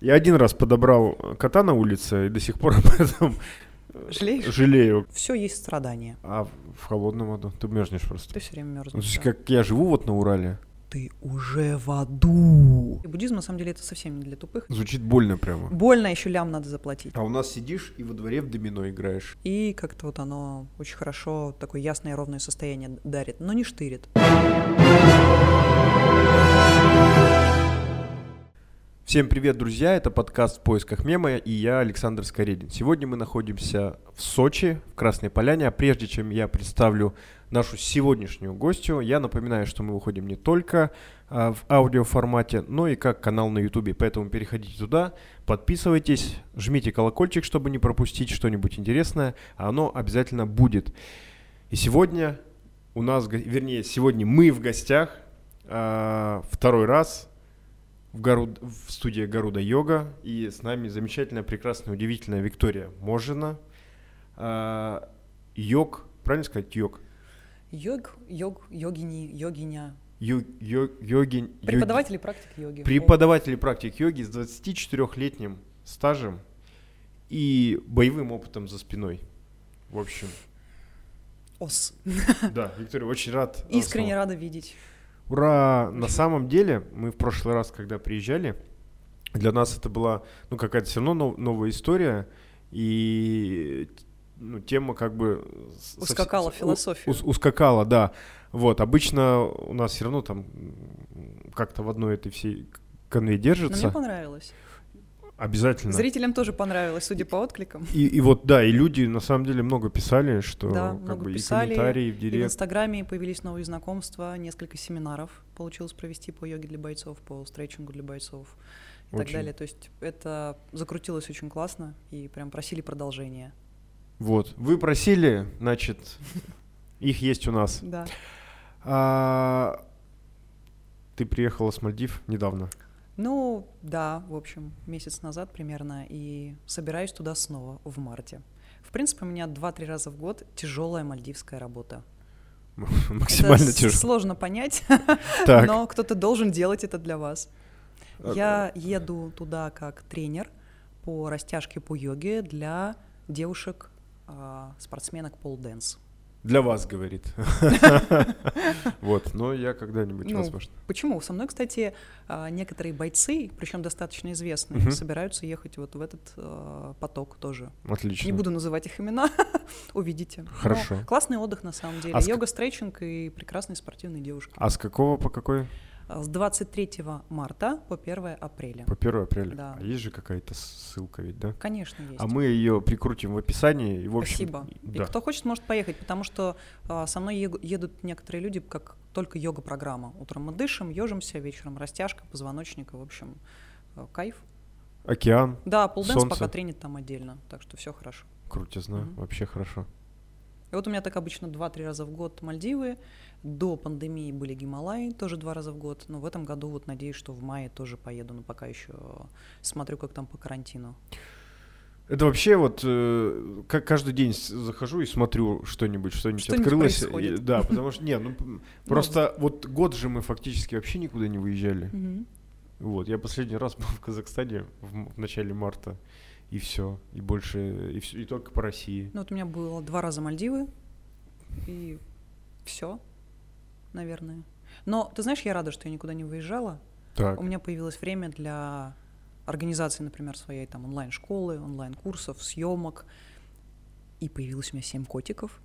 Я один раз подобрал кота на улице и до сих пор об этом Жалеешь? жалею. Все есть страдания. А в холодном аду ты мерзнешь просто. Ты все время Ну, мерзнешь. то есть, да. как я живу вот на Урале, Ты уже в аду. И буддизм, на самом деле, это совсем не для тупых. звучит больно прямо. Больно, еще лям надо заплатить. А у нас сидишь и во дворе в домино играешь. И как-то вот оно очень хорошо, такое ясное, ровное состояние дарит, но не штырит. Всем привет, друзья! Это подкаст «В поисках мема» и я, Александр Скоредин. Сегодня мы находимся в Сочи, в Красной Поляне. А прежде чем я представлю нашу сегодняшнюю гостью, я напоминаю, что мы выходим не только а, в аудиоформате, но и как канал на YouTube. Поэтому переходите туда, подписывайтесь, жмите колокольчик, чтобы не пропустить что-нибудь интересное, а оно обязательно будет. И сегодня у нас, вернее, сегодня мы в гостях а, второй раз в, Гару- в студии Гаруда Йога. И с нами замечательная, прекрасная, удивительная Виктория Можина. А, йог, правильно сказать, йог? Йог, йог, йогини, йогиня. Ю- йо- йогин, йоги- Преподаватель и практик йоги. Преподаватель и практик йоги с 24-летним стажем и боевым опытом за спиной. В общем, Ос. да, Виктория, очень рад. Искренне снова. рада видеть. Ура! На самом деле, мы в прошлый раз, когда приезжали, для нас это была, ну, какая-то все равно нов- новая история, и ну, тема как бы... совсем- Ускакала в у- философию. ус- ускакала, да. Вот, обычно у нас все равно там как-то в одной этой всей конве Но держится. мне понравилось. Обязательно. Зрителям тоже понравилось, судя по откликам. И, и вот, да, и люди на самом деле много писали, что Да, как много бы писали, и комментарии в И в директ. Инстаграме появились новые знакомства, несколько семинаров получилось провести по йоге для бойцов, по стретчингу для бойцов и так Очень. далее. То есть это закрутилось очень классно и прям просили продолжения. Вот. Вы просили, значит, их есть у нас. Да. А, ты приехала с Мальдив недавно. Ну, да, в общем, месяц назад примерно, и собираюсь туда снова в марте. В принципе, у меня 2-3 раза в год тяжелая мальдивская работа. Максимально тяжело. сложно понять, но кто-то должен делать это для вас. А, Я еду туда как тренер по растяжке по йоге для девушек, а, спортсменок пол-дэнс. Для вас, говорит. Вот, но я когда-нибудь, Ну, возможно. Почему? Со мной, кстати, а, некоторые бойцы, причем достаточно известные, собираются ехать вот в этот а, поток тоже. Отлично. Не буду называть их имена, увидите. Хорошо. классный отдых на самом деле. А Йога, стретчинг и прекрасные спортивные девушки. А с какого по какой? С 23 марта по 1 апреля. По 1 апреля. Да. А есть же какая-то ссылка ведь, да? Конечно, есть. А мы ее прикрутим в описании. И, в общем, Спасибо. Да. И кто хочет, может поехать, потому что а, со мной едут некоторые люди, как только йога-программа. Утром мы дышим, ежимся, вечером растяжка позвоночника, в общем, э, кайф. Океан, Да, полденс Солнце. пока тренит там отдельно, так что все хорошо. крутизна, Мгм. вообще хорошо. И вот у меня так обычно 2-3 раза в год Мальдивы. До пандемии были Гималаи, тоже два раза в год. Но в этом году вот надеюсь, что в мае тоже поеду, но пока еще смотрю, как там по карантину. Это вообще вот э, как каждый день захожу и смотрю что-нибудь, что-нибудь, Что-нибудь открылось. происходит. И- Да, потому что, не, ну просто вот год же мы фактически вообще никуда не выезжали. Вот, я последний раз был в Казахстане в начале марта, и все, и больше, и, всё- и только по России. Ну вот у меня было два раза Мальдивы, и все, наверное. Но ты знаешь, я рада, что я никуда не выезжала. Так, У меня появилось время для организации, например, своей там онлайн-школы, онлайн-курсов, съемок. И появилось у меня семь котиков.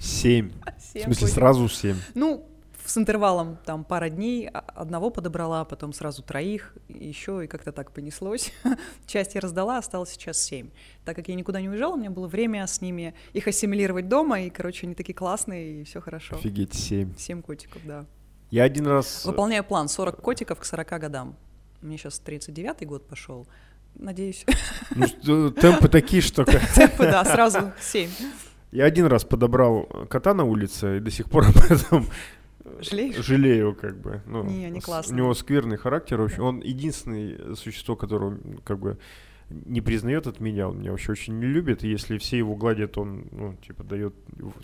семь. В Семь смысле, котиков. сразу семь. Ну, с интервалом там пара дней, а- одного подобрала, потом сразу троих, еще и как-то так понеслось. Часть я раздала, осталось сейчас семь. Так как я никуда не уезжала, у меня было время с ними их ассимилировать дома, и, короче, они такие классные, и все хорошо. Офигеть, семь. Семь котиков, да. Я один раз... Выполняю план 40 котиков к 40 годам. Мне сейчас 39-й год пошел. Надеюсь. Ну, темпы такие, что... Темпы, да, сразу 7. Я один раз подобрал кота на улице и до сих пор об этом Жалеешь? жалею, как бы. Ну, Не, они с- классные. У него скверный характер. В общем, он единственное существо, которое как бы не признает от меня, он меня вообще очень не любит, и если все его гладят, он, ну, типа, дает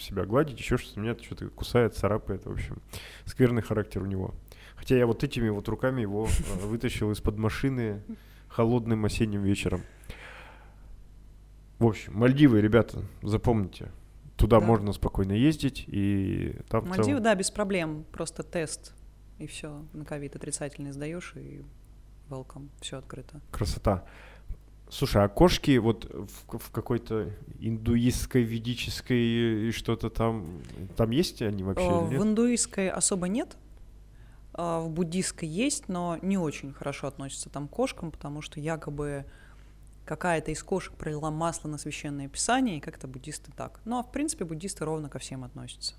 себя гладить, еще что-то, меня что-то кусает, царапает, в общем, скверный характер у него. Хотя я вот этими вот руками его э, вытащил из-под машины, холодным осенним вечером. В общем, Мальдивы, ребята, запомните, туда Да. можно спокойно ездить, и там Мальдивы, целом- да, без проблем. Просто тест, и все. На ковид отрицательный сдаешь, и welcome, все открыто. красота. Слушай, а кошки вот в, в какой-то индуистской, ведической и что-то там, там есть они вообще Э, или нет? В индуистской особо нет, а в буддистской есть, но не очень хорошо относятся там к кошкам, потому что якобы какая-то из кошек пролила масло на священное писание, и как-то буддисты так. Ну а в принципе буддисты ровно ко всем относятся.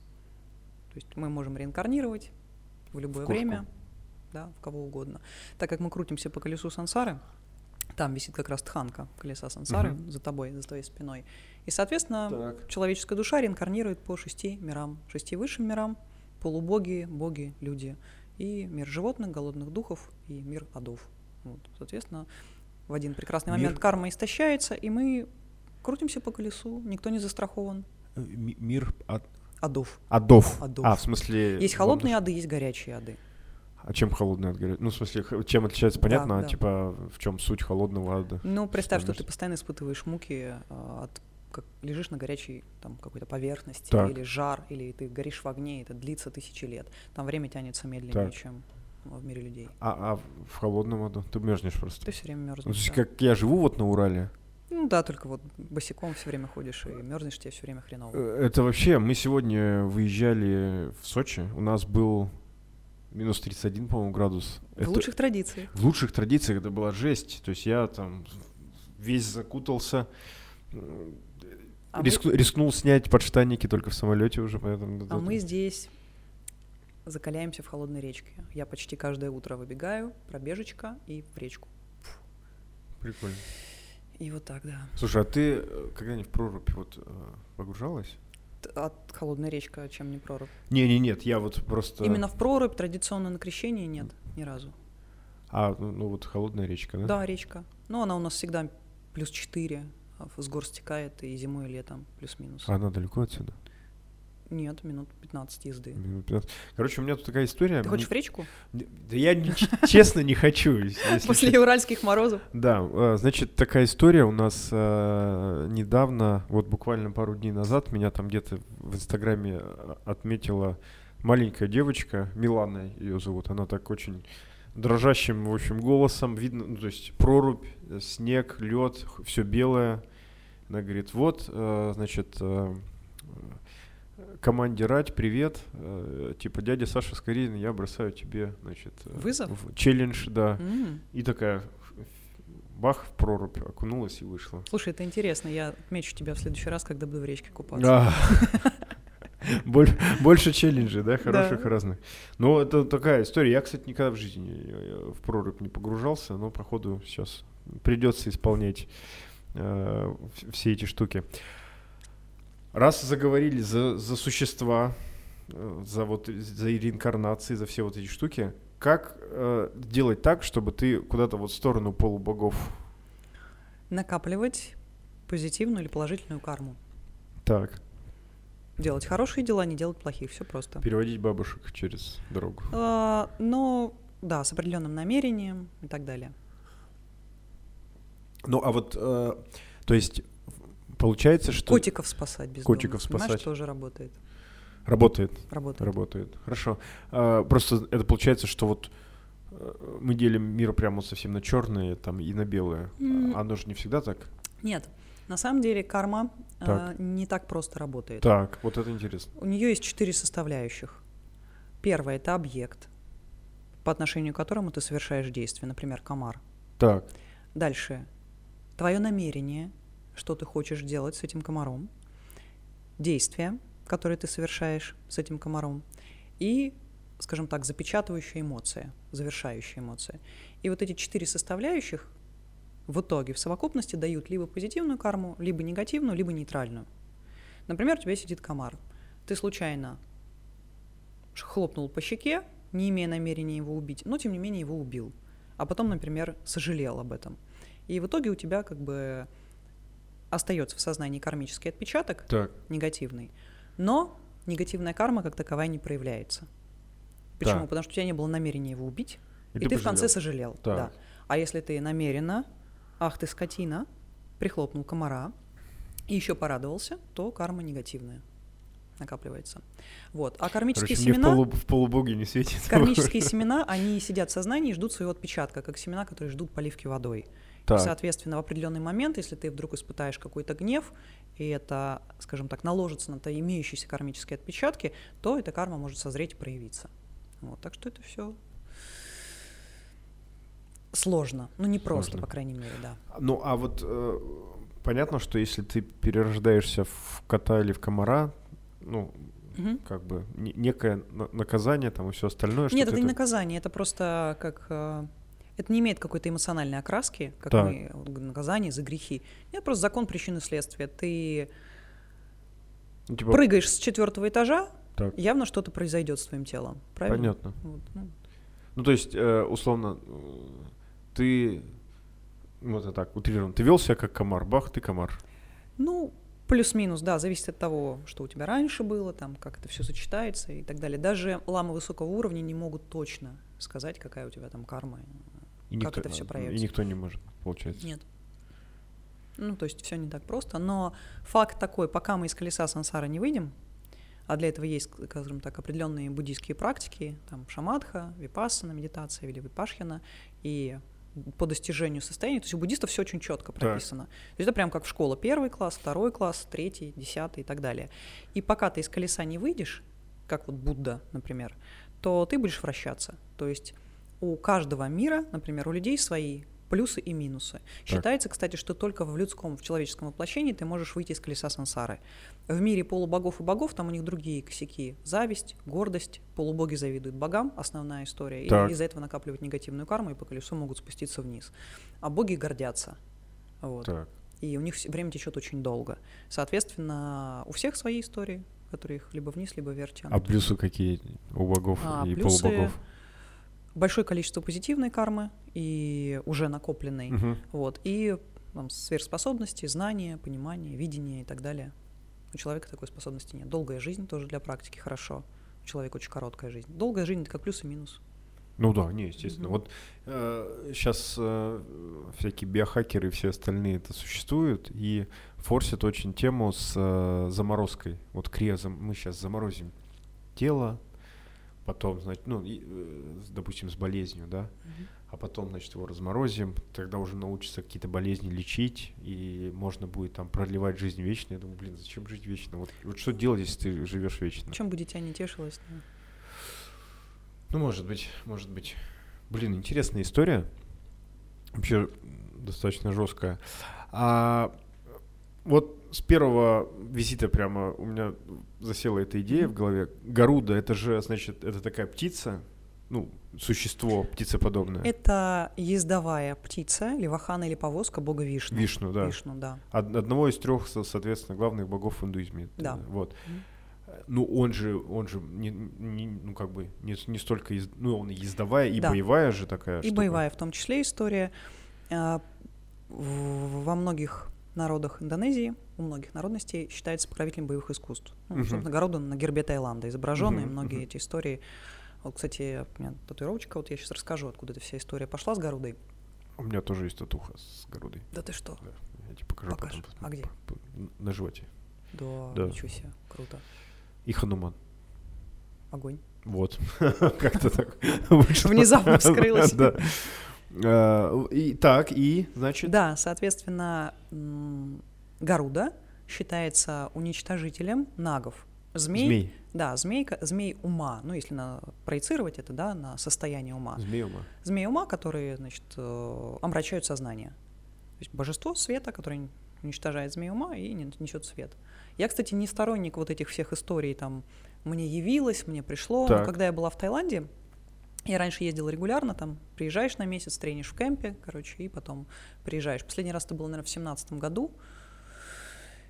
То есть мы можем реинкарнировать в любое В кошку. время, да, в кого угодно. Так как мы крутимся по колесу сансары, там висит как раз тханка колеса сансары Мгм. за тобой, за твоей спиной. И, соответственно, Так. человеческая душа реинкарнирует по шести мирам, шести высшим мирам, полубоги, боги, люди, и мир животных, голодных духов, и мир адов. Вот, соответственно, в один прекрасный момент Мир- карма истощается, и мы крутимся по колесу, никто не застрахован. Э, ми- Мир от- Адов. адов. Адов. А, в смысле... Есть холодные ады, есть горячие ады. А чем холодный ад горячий? Ну, в смысле, чем отличается, понятно, а да. типа в чем суть холодного ада? Ну, представь, что Что ты постоянно испытываешь муки а, от как лежишь на горячей там какой-то поверхности, Так. или жар, или ты горишь в огне, и это длится тысячи лет. Там время тянется медленнее, Так. чем в мире людей. А, а в холодном аду ты мерзнешь просто. Ты все время Ну, то мерзнешь. есть, как я живу вот на Урале, Ну да, только вот босиком все время ходишь и мерзнешь, тебе все время хреново. э, это вообще, мы сегодня выезжали в Сочи, у нас был минус 31, по-моему, градус. В Это- лучших традициях. в лучших традициях это была жесть. То есть я там весь закутался, А, рискну- рискнул снять подштанники только в самолете уже, поэтому... мы, а мы здесь закаляемся в холодной речке. Я почти каждое утро выбегаю, пробежечка и в речку. Прикольно. И вот так, да. Слушай, а ты э, когда-нибудь в прорубь вот э, погружалась? Т- А холодная речка, чем не прорубь? Не, не, нет, я вот просто. Именно в прорубь традиционно на крещении нет ни разу. А, ну, ну вот холодная речка, да? Да, речка. Но она у нас всегда плюс 4, а с гор стекает и зимой, и летом плюс-минус. А она далеко отсюда? Нет, минут 15 езды. Минут 15. Короче, у меня тут такая история. Ты хочешь в речку? Да я честно не хочу. После уральских морозов? Да, э, значит, такая история у нас э, недавно, вот буквально пару дней назад, меня там где-то в Инстаграме э, отметила маленькая девочка, Милана ее зовут, она так очень дрожащим, в общем, голосом, видно, ну, то есть прорубь, снег, лед, все белое. Она говорит, вот, значит, команде Рать, привет, э, типа, дядя Саша Скорин, я бросаю тебе, значит... э, Вызов? в- челлендж, да. М. И такая бах в прорубь, окунулась и вышла. Слушай, это интересно. Я отмечу тебя в следующий раз, когда буду в речке купаться. А. Боль- Больше челленджей, да, хороших разных. Ну, это такая история. Я, кстати, никогда в жизни в прорубь не погружался, но, походу, сейчас придется исполнять э, все эти штуки. Раз заговорили за, за существа, э, за вот за реинкарнации, за все вот эти штуки, как э, делать так, чтобы ты куда-то вот в сторону полубогов Накапливать позитивную или положительную карму. так Делать хорошие дела, не делать плохих. Все просто. переводить бабушек через дорогу? А, но, да, с определенным намерением и так далее. Ну, а вот, э, то есть, получается, что Котиков спасать без Котиков Понимаешь, спасать. тоже работает. работает, Работает. работает. Хорошо. А, просто это получается, что вот э, мы делим мир прямо совсем на черное там и на белое. А Оно же не всегда так. Нет, на самом деле карма а, Так. не так просто работает. Так, вот это интересно. У нее есть четыре составляющих. Первое это объект, по отношению к которому ты совершаешь действие, например, комар. Так, Дальше твое намерение, что ты хочешь делать с этим комаром, действия, которые ты совершаешь с этим комаром, и, скажем так, запечатывающая эмоция, завершающая эмоция. И вот эти четыре составляющих в итоге в совокупности дают либо позитивную карму, либо негативную, либо нейтральную. Например, у тебя сидит комар. Ты случайно хлопнул по щеке, не имея намерения его убить, но тем не менее его убил. А потом, например, сожалел об этом. И в итоге у тебя как бы остается в сознании кармический отпечаток, так, негативный, но негативная карма как таковая не проявляется. Почему? Так. Потому что у тебя не было намерения его убить, и, ты ты, в конце сожалел. Так. Да. А если ты намеренно, ах ты скотина, прихлопнул комара и еще порадовался, то карма негативная накапливается. Вот. А кармические Короче, семена... Мне в, полу, в полубоге не светит. Кармические семена, они сидят в сознании и ждут своего отпечатка, как семена, которые ждут поливки водой. Так. И, соответственно, в определенный момент, если ты вдруг испытаешь какой-то гнев, и это, скажем так, наложится на твои имеющиеся кармические отпечатки, то эта карма может созреть и проявиться. Вот, так что это все сложно. Ну, не просто, сложно. по крайней мере, да. Ну, а вот э, понятно, что если ты перерождаешься в кота или в комара, ну, угу. как бы некое наказание там и все остальное. Нет, это, это не наказание, это просто как... Это не имеет какой-то эмоциональной окраски, как да. мы, наказание за грехи. Нет, просто закон причины следствия. Ты ну, типа... прыгаешь с четвертого этажа, так. явно что-то произойдет с твоим телом. Правильно? Понятно. Вот, ну. ну, то есть, э, условно, ты, вот это так, утрированно, ты вел себя как комар, бах, ты комар. Ну, Плюс-минус, да, зависит от того, что у тебя раньше было, там, как это все сочетается и так далее. Даже ламы высокого уровня не могут точно сказать, какая у тебя там карма, и как никто, это все проявится. И никто не может, получается. Нет. Ну, то есть все не так просто. Но факт такой, пока мы из колеса сансара не выйдем, а для этого есть, скажем так, определенные буддийские практики, там шамадха, випассана, медитация или випашхина, и по достижению состояния. То есть у буддистов все очень четко прописано. Так. То есть это прям как в школа. Первый класс, второй класс, третий, десятый и так далее. И пока ты из колеса не выйдешь, как вот Будда, например, то ты будешь вращаться. То есть у каждого мира, например, у людей свои плюсы и минусы. Так. Считается, кстати, что только в людском, в человеческом воплощении ты можешь выйти из колеса сансары. В мире полубогов и богов там у них другие косяки. Зависть, гордость, полубоги завидуют богам, основная история. Так. И из-за этого накапливают негативную карму и по колесу могут спуститься вниз. А боги гордятся. Вот. Так. И у них время течет очень долго. Соответственно, у всех свои истории, которые их либо вниз, либо вверх тянут. А плюсы какие у богов а, и плюсы... полубогов? Большое количество позитивной кармы и уже накопленной, угу. вот, и там, сверхспособности, знания, понимания, видения и так далее. У человека такой способности нет. Долгая жизнь тоже для практики хорошо. У человека очень короткая жизнь. Долгая жизнь это как плюс и минус. Ну да, не, естественно. Mm-hmm. Вот э, сейчас э, всякие биохакеры и все остальные это существуют и форсят очень тему с э, заморозкой. Вот криозом мы сейчас заморозим тело, потом, значит, ну, и, э, допустим, с болезнью, да, угу. а потом, значит, его разморозим, тогда уже научатся какие-то болезни лечить, и можно будет там продлевать жизнь вечно. Я думаю, блин, зачем жить вечно? Вот, вот что делать, если ты живешь вечно? Чем бы дитя не тешилось? Да? Ну, может быть, может быть. Блин, интересная история. Вообще достаточно жесткая. А вот с первого визита прямо у меня засела эта идея в голове. Гаруда, это же, значит, это такая птица, ну, существо птицеподобное. Это ездовая птица, левахана или повозка бога Вишну. Вишну, да. Вишну, да. Одного из трех, соответственно, главных богов в индуизме. Да. Вот. Ну, он же, он же не, не, ну, как бы не, не столько, ез, ну, он и ездовая, и да. боевая же такая И штука. боевая в том числе история. А, во многих народах Индонезии, у многих народностей, считается покровителем боевых искусств. Ну, uh-huh. Собственно, на гербе Таиланда изображенные uh-huh. многие uh-huh. эти истории. Вот, кстати, у меня татуировочка, вот я сейчас расскажу, откуда эта вся история пошла с Гарудой. У меня тоже есть татуха с Гарудой. Да ты что? Да, я тебе покажу Покажи. потом. А где? На животе. Да, да, ничего себе, круто. И Хануман. Огонь. Вот. Как-то так Внезапно вскрылось. Да. Э, и, так, и, значит? Да, соответственно, Гаруда считается уничтожителем нагов. Змей, змей. Да, змейка, змей ума. Ну, если на, проецировать это, да, на состояние ума. Змей ума. Змей ума, которые, значит, э, омрачают сознание. То есть божество света, которое уничтожает змей ума и несет свет. Я, кстати, не сторонник вот этих всех историй, там, мне явилось, мне пришло. Так. Но когда я была в Таиланде, я раньше ездила регулярно, там приезжаешь на месяц, тренишь в кемпе, короче, и потом приезжаешь. Последний раз это было, наверное, в семнадцатом году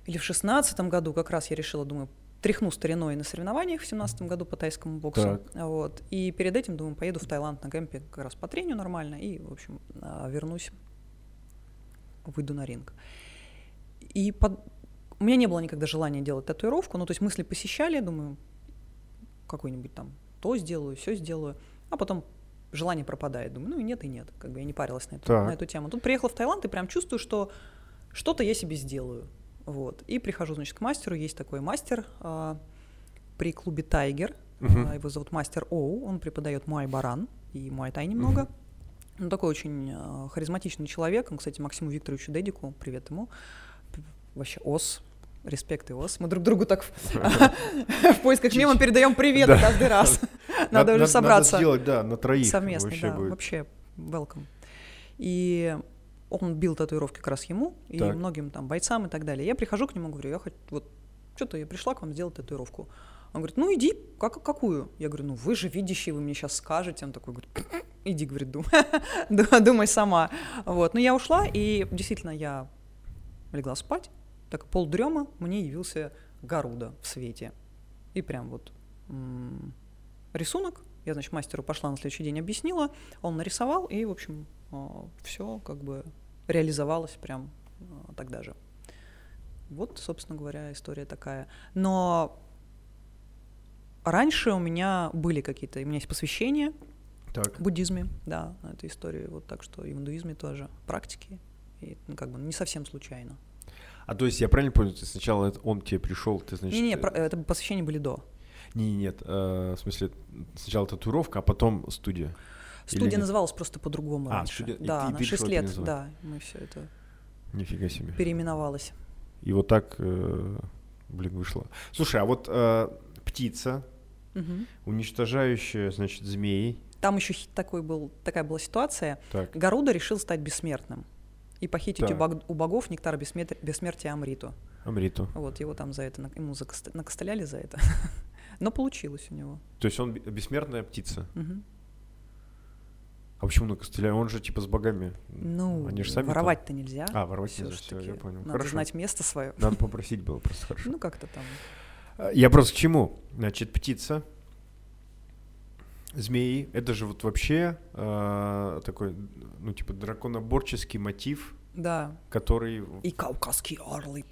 или в шестнадцатом году, как раз я решила, думаю, тряхну стариной на соревнованиях в семнадцатом году по тайскому боксу. Так. Вот. И перед этим, думаю, поеду в Таиланд на кемпе как раз по трению нормально, и, в общем, а, вернусь, выйду на ринг. И под... у меня не было никогда желания делать татуировку, ну, то есть мысли посещали, думаю, какой-нибудь там то сделаю, все сделаю. А потом желание пропадает. Думаю, ну и нет, и нет. Как бы я не парилась на эту, Так. на эту тему. Тут приехала в Таиланд и прям чувствую, что что-то я себе сделаю. Вот. И прихожу, значит, к мастеру. Есть такой мастер а, при клубе Тайгер. А, Его зовут мастер Оу. Он преподает муай баран и муай тай немного. Он такой очень а, харизматичный человек. Он, кстати, Максиму Викторовичу Дедику, привет ему. Вообще ос. Респект и ос. Мы друг другу так в, поисках мема передаем привет каждый раз. Надо уже собраться. Надо сделать, да, на троих. Совместный, вообще да, вообще welcome. И он бил татуировки как раз ему и Так. многим там бойцам и так далее. Я прихожу к нему, говорю, я хочу, вот что-то я пришла к вам сделать татуировку. Он говорит, ну иди, как, какую? Я говорю, ну вы же видящий, вы мне сейчас скажете. Он такой говорит, иди, говорит, дум- ду- думай сама. Вот, ну я ушла, и действительно я легла спать, так полдрема мне явился Гаруда в свете. И прям вот м, рисунок. Я, значит, мастеру пошла на следующий день, объяснила, он нарисовал, и, в общем, все как бы реализовалось прям а, тогда же. Вот, собственно говоря, история такая. Но раньше у меня были какие-то, у меня есть посвящения Так. в буддизме, да, на эту историю, вот так что и в индуизме тоже практики, и ну, как бы не совсем случайно. А то есть я правильно понял, ты сначала он к тебе пришел, ты значит... Не-не, э, про- это посвящения были до. Не, нет, э, в смысле сначала татуировка, а потом студия. Студия называлась просто по-другому А, раньше. студия- и да, ты- на ты 6 решила лет, да, мы все это Нифига себе. переименовалось. И вот так, э, блин, вышло. Слушай, а вот э, птица, Мгм. уничтожающая, значит, змей. Там еще такой был, такая была ситуация. Так, Гаруда решил стать бессмертным и похитить у, Так. бог- у богов нектар бессмер- бессмертия Амриту. Амриту. Вот его там за это, ему закост- накостыляли за это. Но получилось у него. То есть он бе- бессмертная птица. А почему на костыля? Он же типа с богами. Ну, Они же сами там- воровать-то нельзя. А, воровать нельзя, Всё-таки всё, я понял. Надо Хорошо. знать место свое. Надо попросить было просто хорошо. Ну, как-то там. Я просто к чему? Значит, птица, змеи, это же вот вообще э, такой, ну, типа, драконоборческий мотив, Да. который... И кавказские орлы,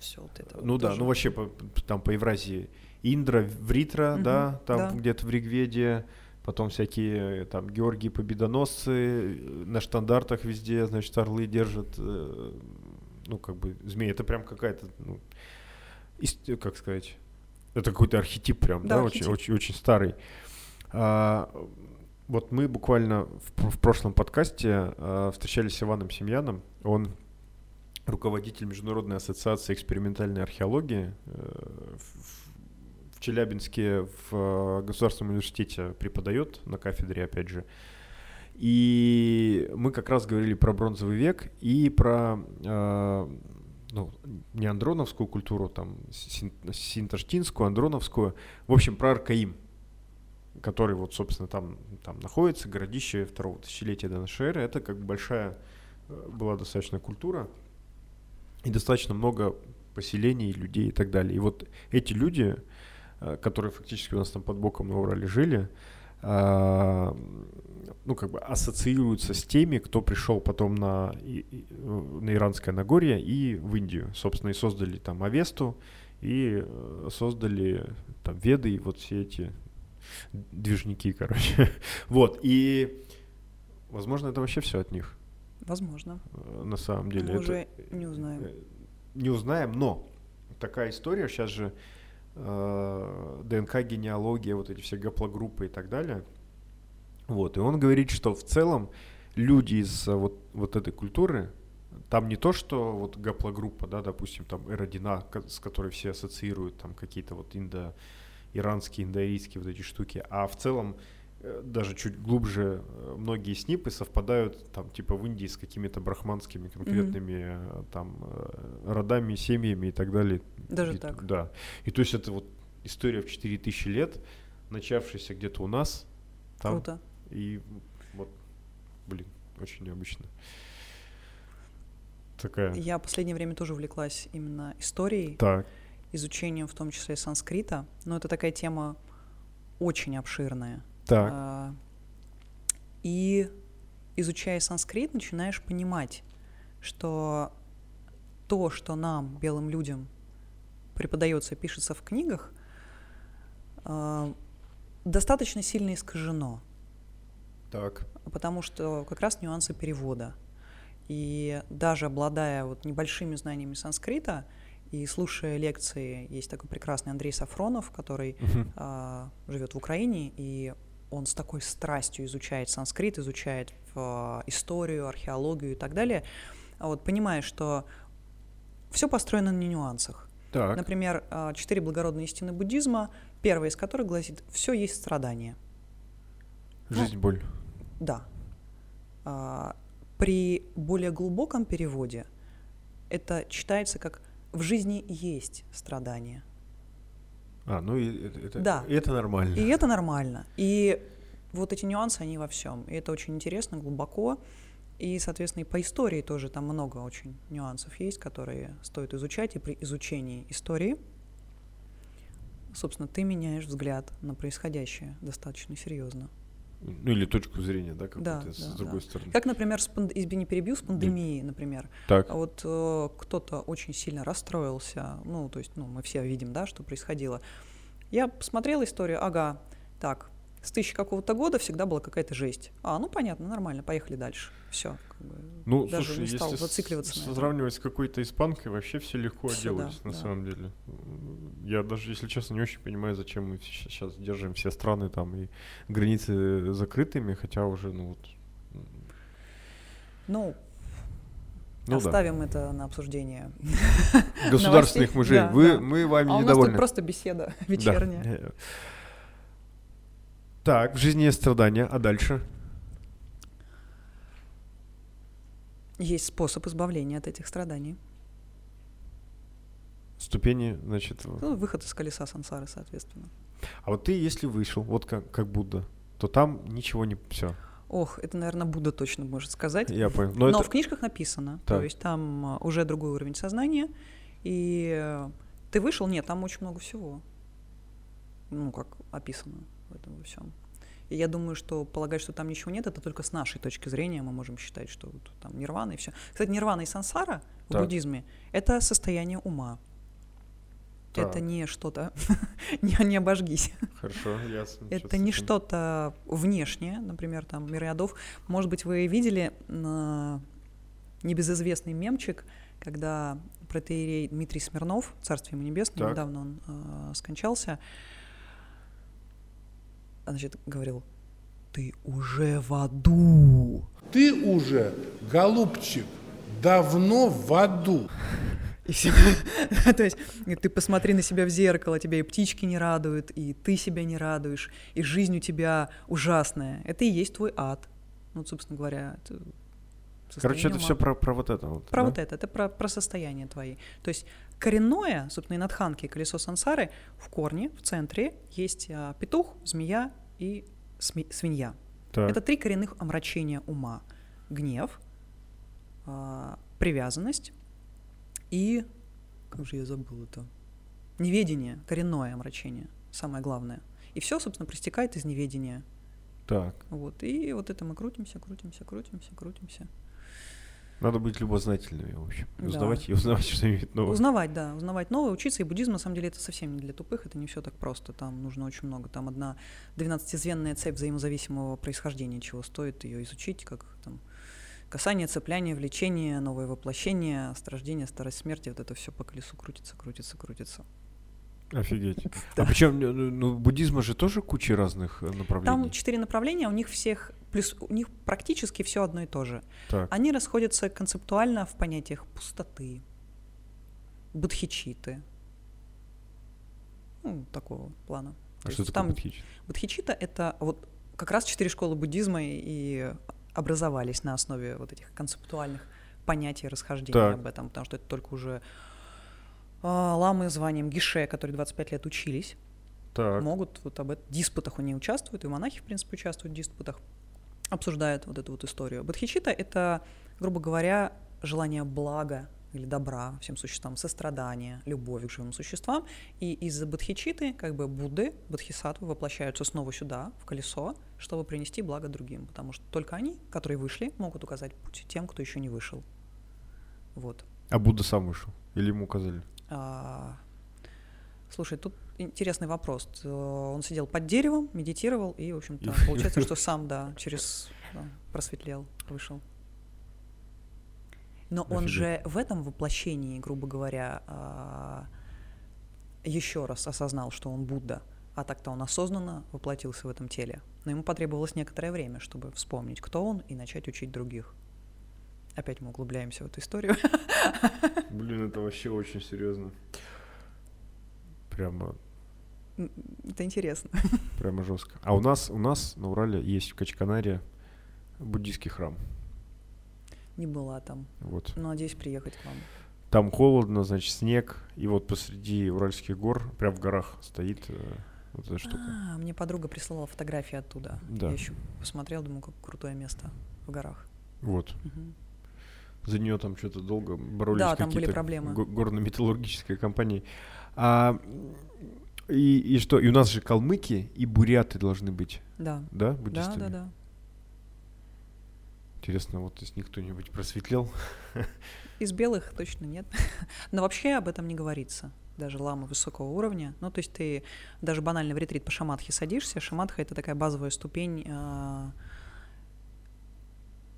все вот это. Ну вот да, тоже. ну вообще по- там по Евразии. Индра, Вритра, Мгм, да, там да. где-то в Ригведе, потом всякие э, там Георгии Победоносцы, э, на штандартах везде, значит, орлы держат, э, ну, как бы, змеи, это прям какая-то, ну, как сказать, это какой-то архетип прям, да, Да, очень, архетип. очень, очень старый. А, вот мы буквально в, в прошлом подкасте а, встречались с Иваном Семьяном, он руководитель Международной ассоциации экспериментальной археологии э, в- в Челябинске в э, Государственном университете преподает на кафедре, опять же. И мы как раз говорили про бронзовый век и про э, ну, неандроновскую культуру, там, син- синташтинскую, андроновскую, в общем, про Аркаим, который вот, собственно, там, там находится, городище второго тысячелетия до нашей эры. Это как большая э, была достаточно культура и достаточно много поселений, людей и так далее. И вот эти люди, э, которые фактически у нас там под боком на Урале жили, а, ну, как бы ассоциируются с теми, кто пришел потом на, э, на Иранское Нагорье и в Индию. Собственно, и создали там Авесту, и создали там Веды, и вот все эти движники, короче. вот, и, возможно, это вообще все от них, Возможно. э, на самом деле. Мы Это- уже не узнаем. Э, Не узнаем, но такая история, сейчас же э, ДНК, генеалогия, вот эти все гаплогруппы и так далее. Вот, и он говорит, что в целом люди из э, вот, вот этой культуры, там не то, что вот гаплогруппа, да, допустим, там эродина, с которой все ассоциируют там какие-то вот индо иранские, индоарийские вот эти штуки, а в целом э, даже чуть глубже э, многие снипы совпадают там типа в Индии с какими-то брахманскими конкретными э, там родами, семьями и так далее. Даже И так. Да. И то есть это вот история в 4000 лет, начавшаяся где-то у нас там. Круто. И вот, блин, очень необычно. Такая. Я в последнее время тоже увлеклась именно историей, Так, изучением в том числе санскрита. Но это такая тема очень обширная. так. А, И изучая санскрит, начинаешь понимать, что то, что нам, белым людям, преподается, пишется в книгах, а, достаточно сильно искажено. Так. Потому что как раз нюансы перевода. И даже обладая вот небольшими знаниями санскрита и слушая лекции, есть такой прекрасный Андрей Сафронов, который Мгм. а, живет в Украине, и он с такой страстью изучает санскрит, изучает а, историю, археологию и так далее. А вот понимаешь, что все построено на нюансах. Так. Например, а, четыре благородные истины буддизма, первая из которых гласит «все есть страдание». Жизнь, боль. Да. А, При более глубоком переводе это читается как «в жизни есть страдания». А, ну и это, Да. и это нормально. И это нормально. И вот эти нюансы, они во всем. И это очень интересно, глубоко. И, соответственно, и по истории тоже там много очень нюансов есть, которые стоит изучать. И при изучении истории, собственно, ты меняешь взгляд на происходящее достаточно серьезно. Ну или точку зрения, да, Да, какую-то с да, другой да. стороны. Как, например, с панд... извини, перебью, с пандемией, например. Так. Вот э, кто-то очень сильно расстроился, ну, то есть, ну, мы все видим, да, что происходило. Я посмотрела историю, ага, так, с тысячи какого-то года всегда была какая-то жесть. А, ну, понятно, нормально, поехали дальше. Все. Ну, даже слушай, не стал если зацикливаться с- сравнивать с какой-то испанкой, вообще все легко Всё, да, на да. самом деле. Я даже, если честно, не очень понимаю, зачем мы сейчас держим все страны там и границы закрытыми, хотя уже, ну вот... Ну, Ну да. оставим это на обсуждение. Государственных мужей. Да, Вы, да. Мы вами А у нас недовольны. тут просто беседа Да. вечерняя. Э, Так, в жизни есть страдания, а дальше? Есть способ избавления от этих страданий. Ступени, значит... Ну, выход из колеса сансары, соответственно. А вот ты, если вышел, вот как, как Будда, то там ничего не... Все, Ох, это, наверное, Будда точно может сказать. я понял. Но, Но это... в книжках написано, Так. то есть там а, уже другой уровень сознания, и э, ты вышел, нет, там очень много всего, ну, как описано в этом во всем. И я думаю, что полагать, что там ничего нет, это только с нашей точки зрения мы можем считать, что вот там нирвана и все. Кстати, нирвана и сансара в Так. буддизме — это состояние ума. Так. Это не что-то, не, не обожгись. Хорошо, ясно. Это не что-то внешнее, например, там мир ядов. Может быть, вы видели на небезызвестный мемчик, когда протеерей Дмитрий Смирнов, царствие ему небесное, Так. недавно он э, скончался, значит, говорил, ты уже в аду. Ты уже, голубчик, давно в аду. И все- То есть ты посмотри на себя в зеркало, тебя и птички не радуют, и ты себя не радуешь, и жизнь у тебя ужасная. Это и есть твой ад. Ну, вот, собственно говоря, это Короче, это ума. все про, про вот это вот. Про да? вот это, это про, про состояние твои. То есть коренное, собственно, и надханки, колесо сансары, в корне, в центре есть а, петух, змея и сми- свинья. Так. Это три коренных омрачения ума. Гнев, а, привязанность и... Как же я забыл это? Неведение, коренное омрачение, самое главное. И все, собственно, проистекает из неведения. Так. Вот. И вот это мы крутимся, крутимся, крутимся, крутимся. Надо быть любознательными, в общем. Да. Узнавать и узнавать что-нибудь новое. Узнавать, да, узнавать новое, учиться. И буддизм, на самом деле, это совсем не для тупых, это не все так просто. Там нужно очень много. Там одна 12-звенная цепь взаимозависимого происхождения, чего стоит ее изучить, как там касание, цепляние, влечение, новое воплощение, страждение, старость смерти, вот это все по колесу крутится, крутится, крутится. Офигеть. А причем, ну, ну, у буддизма же тоже куча разных э, направлений. Там четыре направления, у них всех, плюс у них практически все одно и то же. Так. Они расходятся концептуально в понятиях пустоты, бодхичиты, ну, такого плана. А То что такое там буддхича? бодхичита — это вот как раз четыре школы буддизма и, образовались на основе вот этих концептуальных понятий расхождения Так. об этом, потому что это только уже а, ламы званием гише, которые 25 лет учились, Так. могут вот об этом диспутах они участвуют, и монахи, в принципе, участвуют в диспутах, обсуждают вот эту вот историю. Бодхичита — это, грубо говоря, желание блага или добра всем существам, сострадание, любовь к живым существам. И из-за бодхичиты, как бы Будды, бодхисаттвы воплощаются снова сюда, в колесо, чтобы принести благо другим. Потому что только они, которые вышли, могут указать путь тем, кто еще не вышел. Вот. А Будда сам вышел? Или ему указали? А, Слушай, тут интересный вопрос. Т- Он сидел под деревом, медитировал и, в общем-то, получается, что сам, да, через да, просветлел, вышел. Но он Офигеть. же в этом воплощении, грубо говоря, еще раз осознал, что он Будда, а так-то он осознанно воплотился в этом теле. Но ему потребовалось некоторое время, чтобы вспомнить, кто он, и начать учить других. Опять мы углубляемся в эту историю. Блин, это вообще очень серьезно. Прямо, Это интересно. прямо жестко. А у нас, у нас на Урале есть в Качканаре буддийский храм. Не была там. Вот. Но надеюсь приехать к вам. Там холодно, значит, снег, и вот посреди Уральских гор, прям в горах стоит э, вот эта штука. А, мне подруга прислала фотографии оттуда. Да. Я еще посмотрел, думаю, как крутое место в горах. Вот. Мгм. За нее там что-то долго боролись Да, там были проблемы. го- горно-металлургические компании. А, и, и что? И у нас же калмыки и буряты должны быть, Да. да, Да, буддистами? да, да. Интересно, вот если кто-нибудь просветлел. Из белых точно нет. Но вообще об этом не говорится. Даже ламы высокого уровня. Ну, то есть ты даже банально в ретрит по шаматхе садишься. Шаматха — это такая базовая ступень а,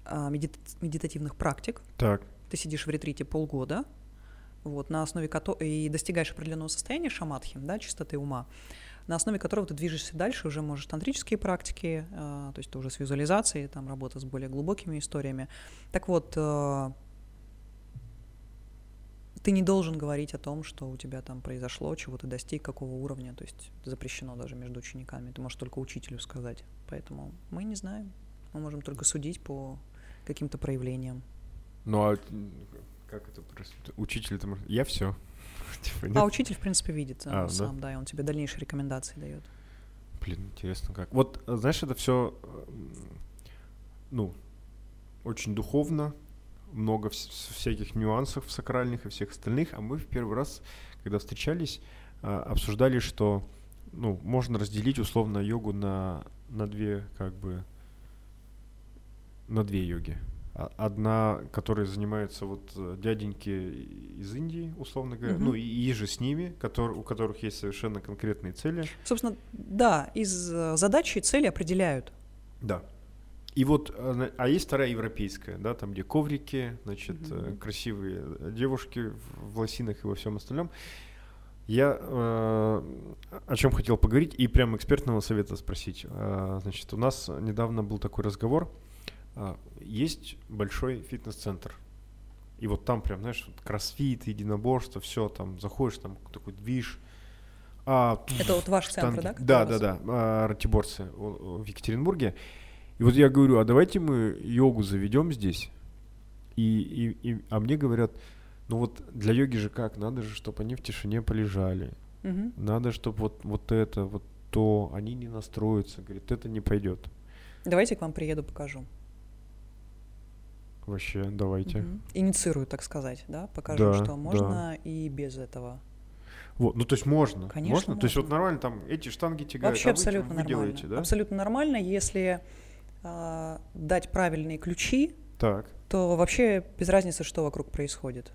а, медит- медитативных практик. Так, Ты сидишь в ретрите полгода, вот, на основе которого и достигаешь определенного состояния шаматхи, да, чистоты ума, на основе которого ты движешься дальше, уже можешь тантрические практики, э, то есть это уже с визуализацией, там работа с более глубокими историями. Так вот, э, ты не должен говорить о том, что у тебя там произошло, чего ты достиг, какого уровня, то есть запрещено даже между учениками, ты можешь только учителю сказать. Поэтому мы не знаем, мы можем только судить по каким-то проявлениям. ну а как это просто? Учитель это может... Я все. А учитель, в принципе, видит э, А, да? сам, да? и он тебе дальнейшие рекомендации дает. Блин, интересно как. Вот, э, знаешь, это все, ну, очень духовно, много вс- всяких нюансов сакральных и всех остальных, а мы в первый раз, когда встречались, а, обсуждали, что, ну, можно разделить условно йогу на, на две, как бы, на две йоги. А- Одна, которая занимается вот э, дяденьки из Индии, условно говоря, Мгм. ну и, и же с ними, котор- у которых есть совершенно конкретные цели. Собственно, да, из э, задачи и цели определяют. Да. И вот, а, есть вторая европейская, да, там где коврики, значит, э, Мгм. красивые э, девушки в лосинах и во всем остальном. Я э, о чем хотел поговорить и прям экспертного совета спросить. А, Значит, у нас недавно был такой разговор. А, Есть большой фитнес-центр. И вот там прям, знаешь, вот кроссфит, единоборство, все, там заходишь, там такой движ. А, Это вот ваш центр, да? Да, да, да, а, ратиборцы в Екатеринбурге. И вот я говорю, а давайте мы йогу заведем здесь. И, и, и- а мне говорят, ну вот для йоги же как, надо же, чтобы они в тишине полежали. Мгм. Надо, чтобы вот, вот это, вот то, они не настроятся. Говорит, это не пойдет. Давайте к вам приеду, покажу. Вообще, давайте. Мгм. Инициирую, так сказать, да? Покажу, Да, что да. можно и без этого. Вот, ну то есть можно. Конечно, можно? То есть вот можно. нормально там эти штанги тягают, Вообще а вы чё- абсолютно вы нормально. делаете, да? Абсолютно нормально, если а, дать правильные ключи, Так. то вообще без разницы, что вокруг происходит.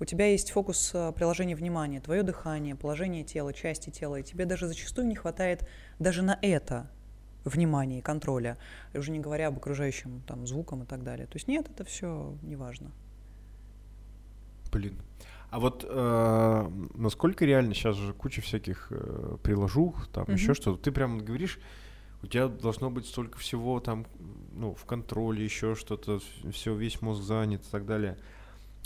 У тебя есть фокус а, приложения внимания, твое дыхание, положение тела, части тела, и тебе даже зачастую не хватает даже на это внимания и контроля, и уже не говоря об окружающем там звуком и так далее. То есть нет, это все неважно. Блин. А вот э, насколько реально сейчас же куча всяких э, приложух, там Мгм. еще что-то. Ты прям говоришь, у тебя должно быть столько всего там, ну, в контроле, еще что-то, все, весь мозг занят и так далее.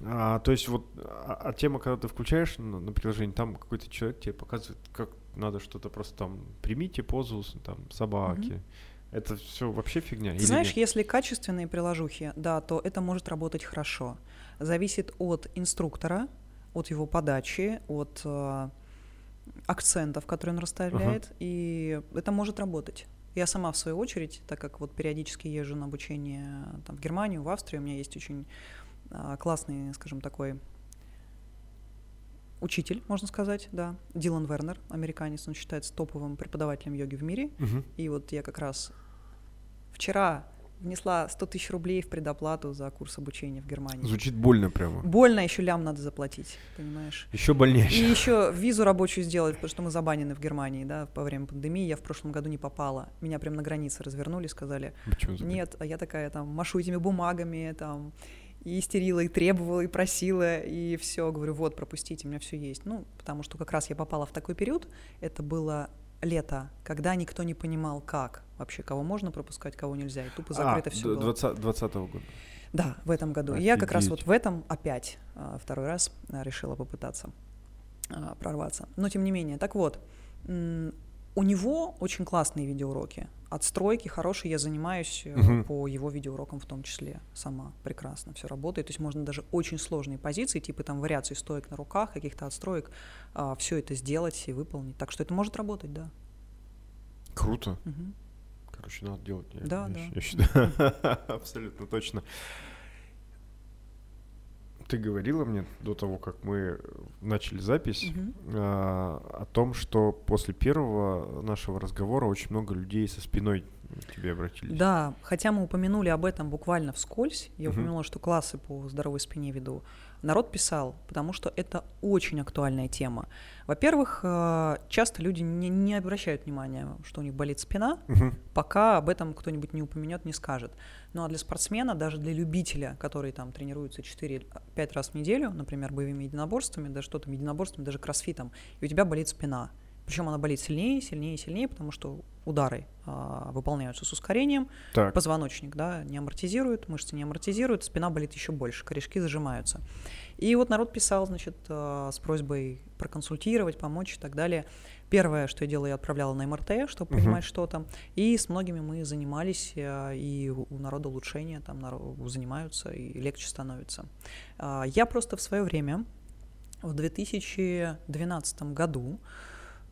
А, то есть вот а, а тема, когда ты включаешь на, на приложение, там какой-то человек тебе показывает, как надо что-то просто там, примите позу там собаки. Это все вообще фигня? Ты знаешь, нет? если качественные приложухи, да, то это может работать хорошо. Зависит от инструктора, от его подачи, от э, акцентов, которые он расставляет, и это может работать. Я сама, в свою очередь, так как вот периодически езжу на обучение там, в Германию, в Австрию, у меня есть очень а, классный, скажем, такой учитель, можно сказать, да, Дилан Вернер, американец, он считается топовым преподавателем йоги в мире, Мгм. и вот я как раз вчера внесла 100 тысяч рублей в предоплату за курс обучения в Германии. Звучит больно прямо. Больно, еще лям надо заплатить, понимаешь? Еще больнее. И еще визу рабочую сделать, потому что мы забанены в Германии, да, во время пандемии. Я в прошлом году не попала. Меня прям на границе развернули, сказали, Почему забыли? нет, а я такая там машу этими бумагами, там, и истерила, и требовала, и просила, и все, говорю, вот, пропустите, у меня все есть. Ну, потому что как раз я попала в такой период, это было лето, когда никто не понимал, как вообще, кого можно пропускать, кого нельзя, и тупо закрыто а, все д- было. 20 20 года. Да, в этом году. И я как раз Офигеть. вот в этом опять а, второй раз а, решила попытаться а, прорваться. Но тем не менее, так вот, у него очень классные видеоуроки. Отстройки хорошие, я занимаюсь Мгм. по его видеоурокам в том числе сама. Прекрасно все работает. То есть можно даже очень сложные позиции, типа там вариаций стоек на руках, каких-то отстроек, все это сделать и выполнить. Так что это может работать, да. Круто. Мгм. Короче, надо делать. Я, Да, я да. щ- я считаю, абсолютно точно. Ты говорила мне до того, как мы начали запись, Мгм. а, о том, что после первого нашего разговора очень много людей со спиной к тебе обратились. Да, хотя мы упомянули об этом буквально вскользь, я Мгм. упомянула, что классы по здоровой спине веду. Народ писал, потому что это очень актуальная тема. Во-первых, э, часто люди не, не обращают внимания, что у них болит спина, Мгм. пока об этом кто-нибудь не упомянет, не скажет. Ну а для спортсмена, даже для любителя, который там тренируется 4-5 раз в неделю, например, боевыми единоборствами, даже что-то единоборствами, даже кроссфитом, и у тебя болит спина. Причем она болит сильнее, сильнее, сильнее, потому что удары а, выполняются с ускорением, Так, позвоночник да, не амортизирует, мышцы не амортизируют, спина болит еще больше, корешки зажимаются. И вот народ писал, значит, э, с просьбой проконсультировать, помочь и так далее. Первое, что я делала, я отправляла на МРТ, чтобы Мгм. понимать, что там. И с многими мы занимались, э, и у народа улучшения там занимаются, и легче становится. А, Я просто в свое время, в 2012 году,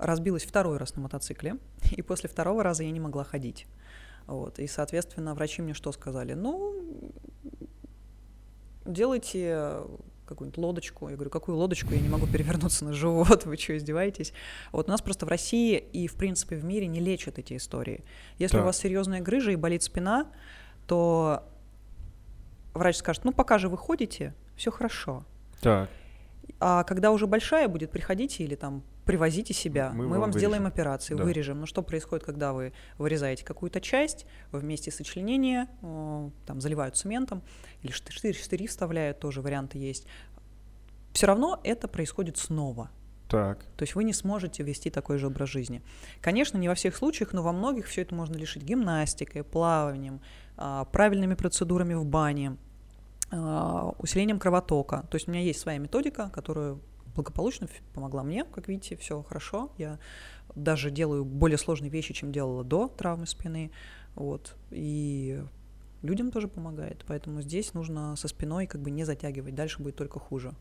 разбилась второй раз на мотоцикле, и после второго раза я не могла ходить. Вот, и, соответственно, врачи мне что сказали? Ну, делайте какую-нибудь лодочку. Я говорю, какую лодочку? Я не могу перевернуться на живот, вы что, издеваетесь? Вот у нас просто в России и, в принципе, в мире не лечат эти истории. Если Так. у вас серьезная грыжа и болит спина, то врач скажет, ну, пока же вы ходите, все хорошо. так. А когда уже большая будет, приходите или там привозите себя, Мы мы, вам вам сделаем вырежем. операцию, Да. вырежем. Но что происходит, когда вы вырезаете какую-то часть, вы вместе сочленения, э, там заливают цементом, или штырь, штыри вставляют, тоже варианты есть. Все равно это происходит снова. Так. То есть вы не сможете вести такой же образ жизни. Конечно, не во всех случаях, но во многих все это можно решить гимнастикой, плаванием, а, правильными процедурами в бане, а, усилением кровотока. То есть у меня есть своя методика, которая благополучно помогла мне, как видите, все хорошо. Я даже делаю более сложные вещи, чем делала до травмы спины. Вот. И людям тоже помогает. Поэтому здесь нужно со спиной как бы не затягивать. Дальше будет только хуже.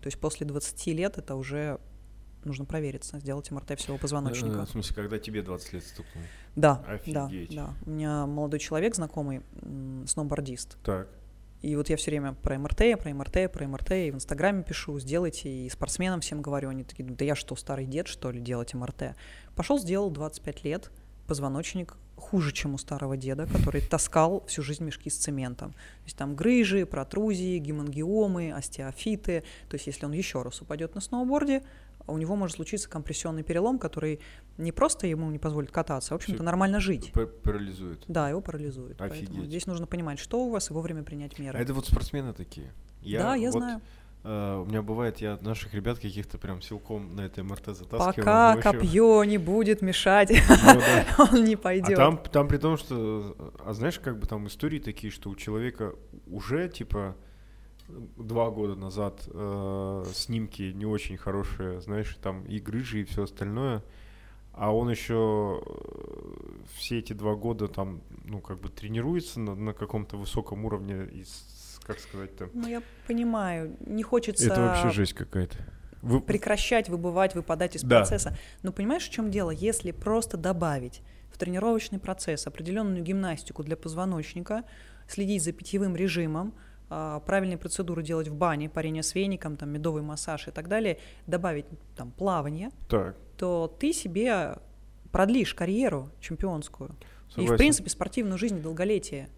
То есть после 20 лет это уже нужно провериться, сделать МРТ всего Э, позвоночника. В смысле, когда тебе 20 лет стукнуло? Да, Офигеть. да, да. У меня молодой человек знакомый, сноубордист. Так. И вот я все время про МРТ, про МРТ, про МРТ, и в Инстаграме пишу, сделайте, и спортсменам всем говорю, они такие, да я что, старый дед, что ли, делать МРТ? Пошел, сделал 25 лет, позвоночник хуже, чем у старого деда, который таскал всю жизнь мешки с цементом. То есть там грыжи, протрузии, гемангиомы, остеофиты. То есть если он еще раз упадет на сноуборде, у него может случиться компрессионный перелом, который не просто ему не позволит кататься, а, в общем-то, нормально жить. Парализует. Да, его парализует. Поэтому Офигеть. здесь нужно понимать, что у вас, и вовремя принять меры. А это вот спортсмены такие. да, я вот, знаю. Э, у меня бывает, я наших ребят каких-то прям силком на это МРТ затаскиваю. Пока общем, копье не будет мешать, ну да. он не А пойдет. там, там при том, что, а знаешь, как бы там истории такие, что у человека уже типа два года назад э, снимки не очень хорошие, знаешь, там и грыжи и все остальное, а он еще э, все эти два года там, ну как бы тренируется на, на каком-то высоком уровне и как сказать-то. Ну, я понимаю, не хочется Это вообще жесть какая-то. Вы- прекращать, выбывать, выпадать из Да. процесса. Но понимаешь, в чем дело? Если просто добавить в тренировочный процесс определенную гимнастику для позвоночника, следить за питьевым режимом, а, правильные процедуры делать в бане, парение с веником, там, медовый массаж и так далее, добавить там плавание, Так, то ты себе продлишь карьеру чемпионскую. И, в согласен. принципе, спортивную жизнь и долголетие.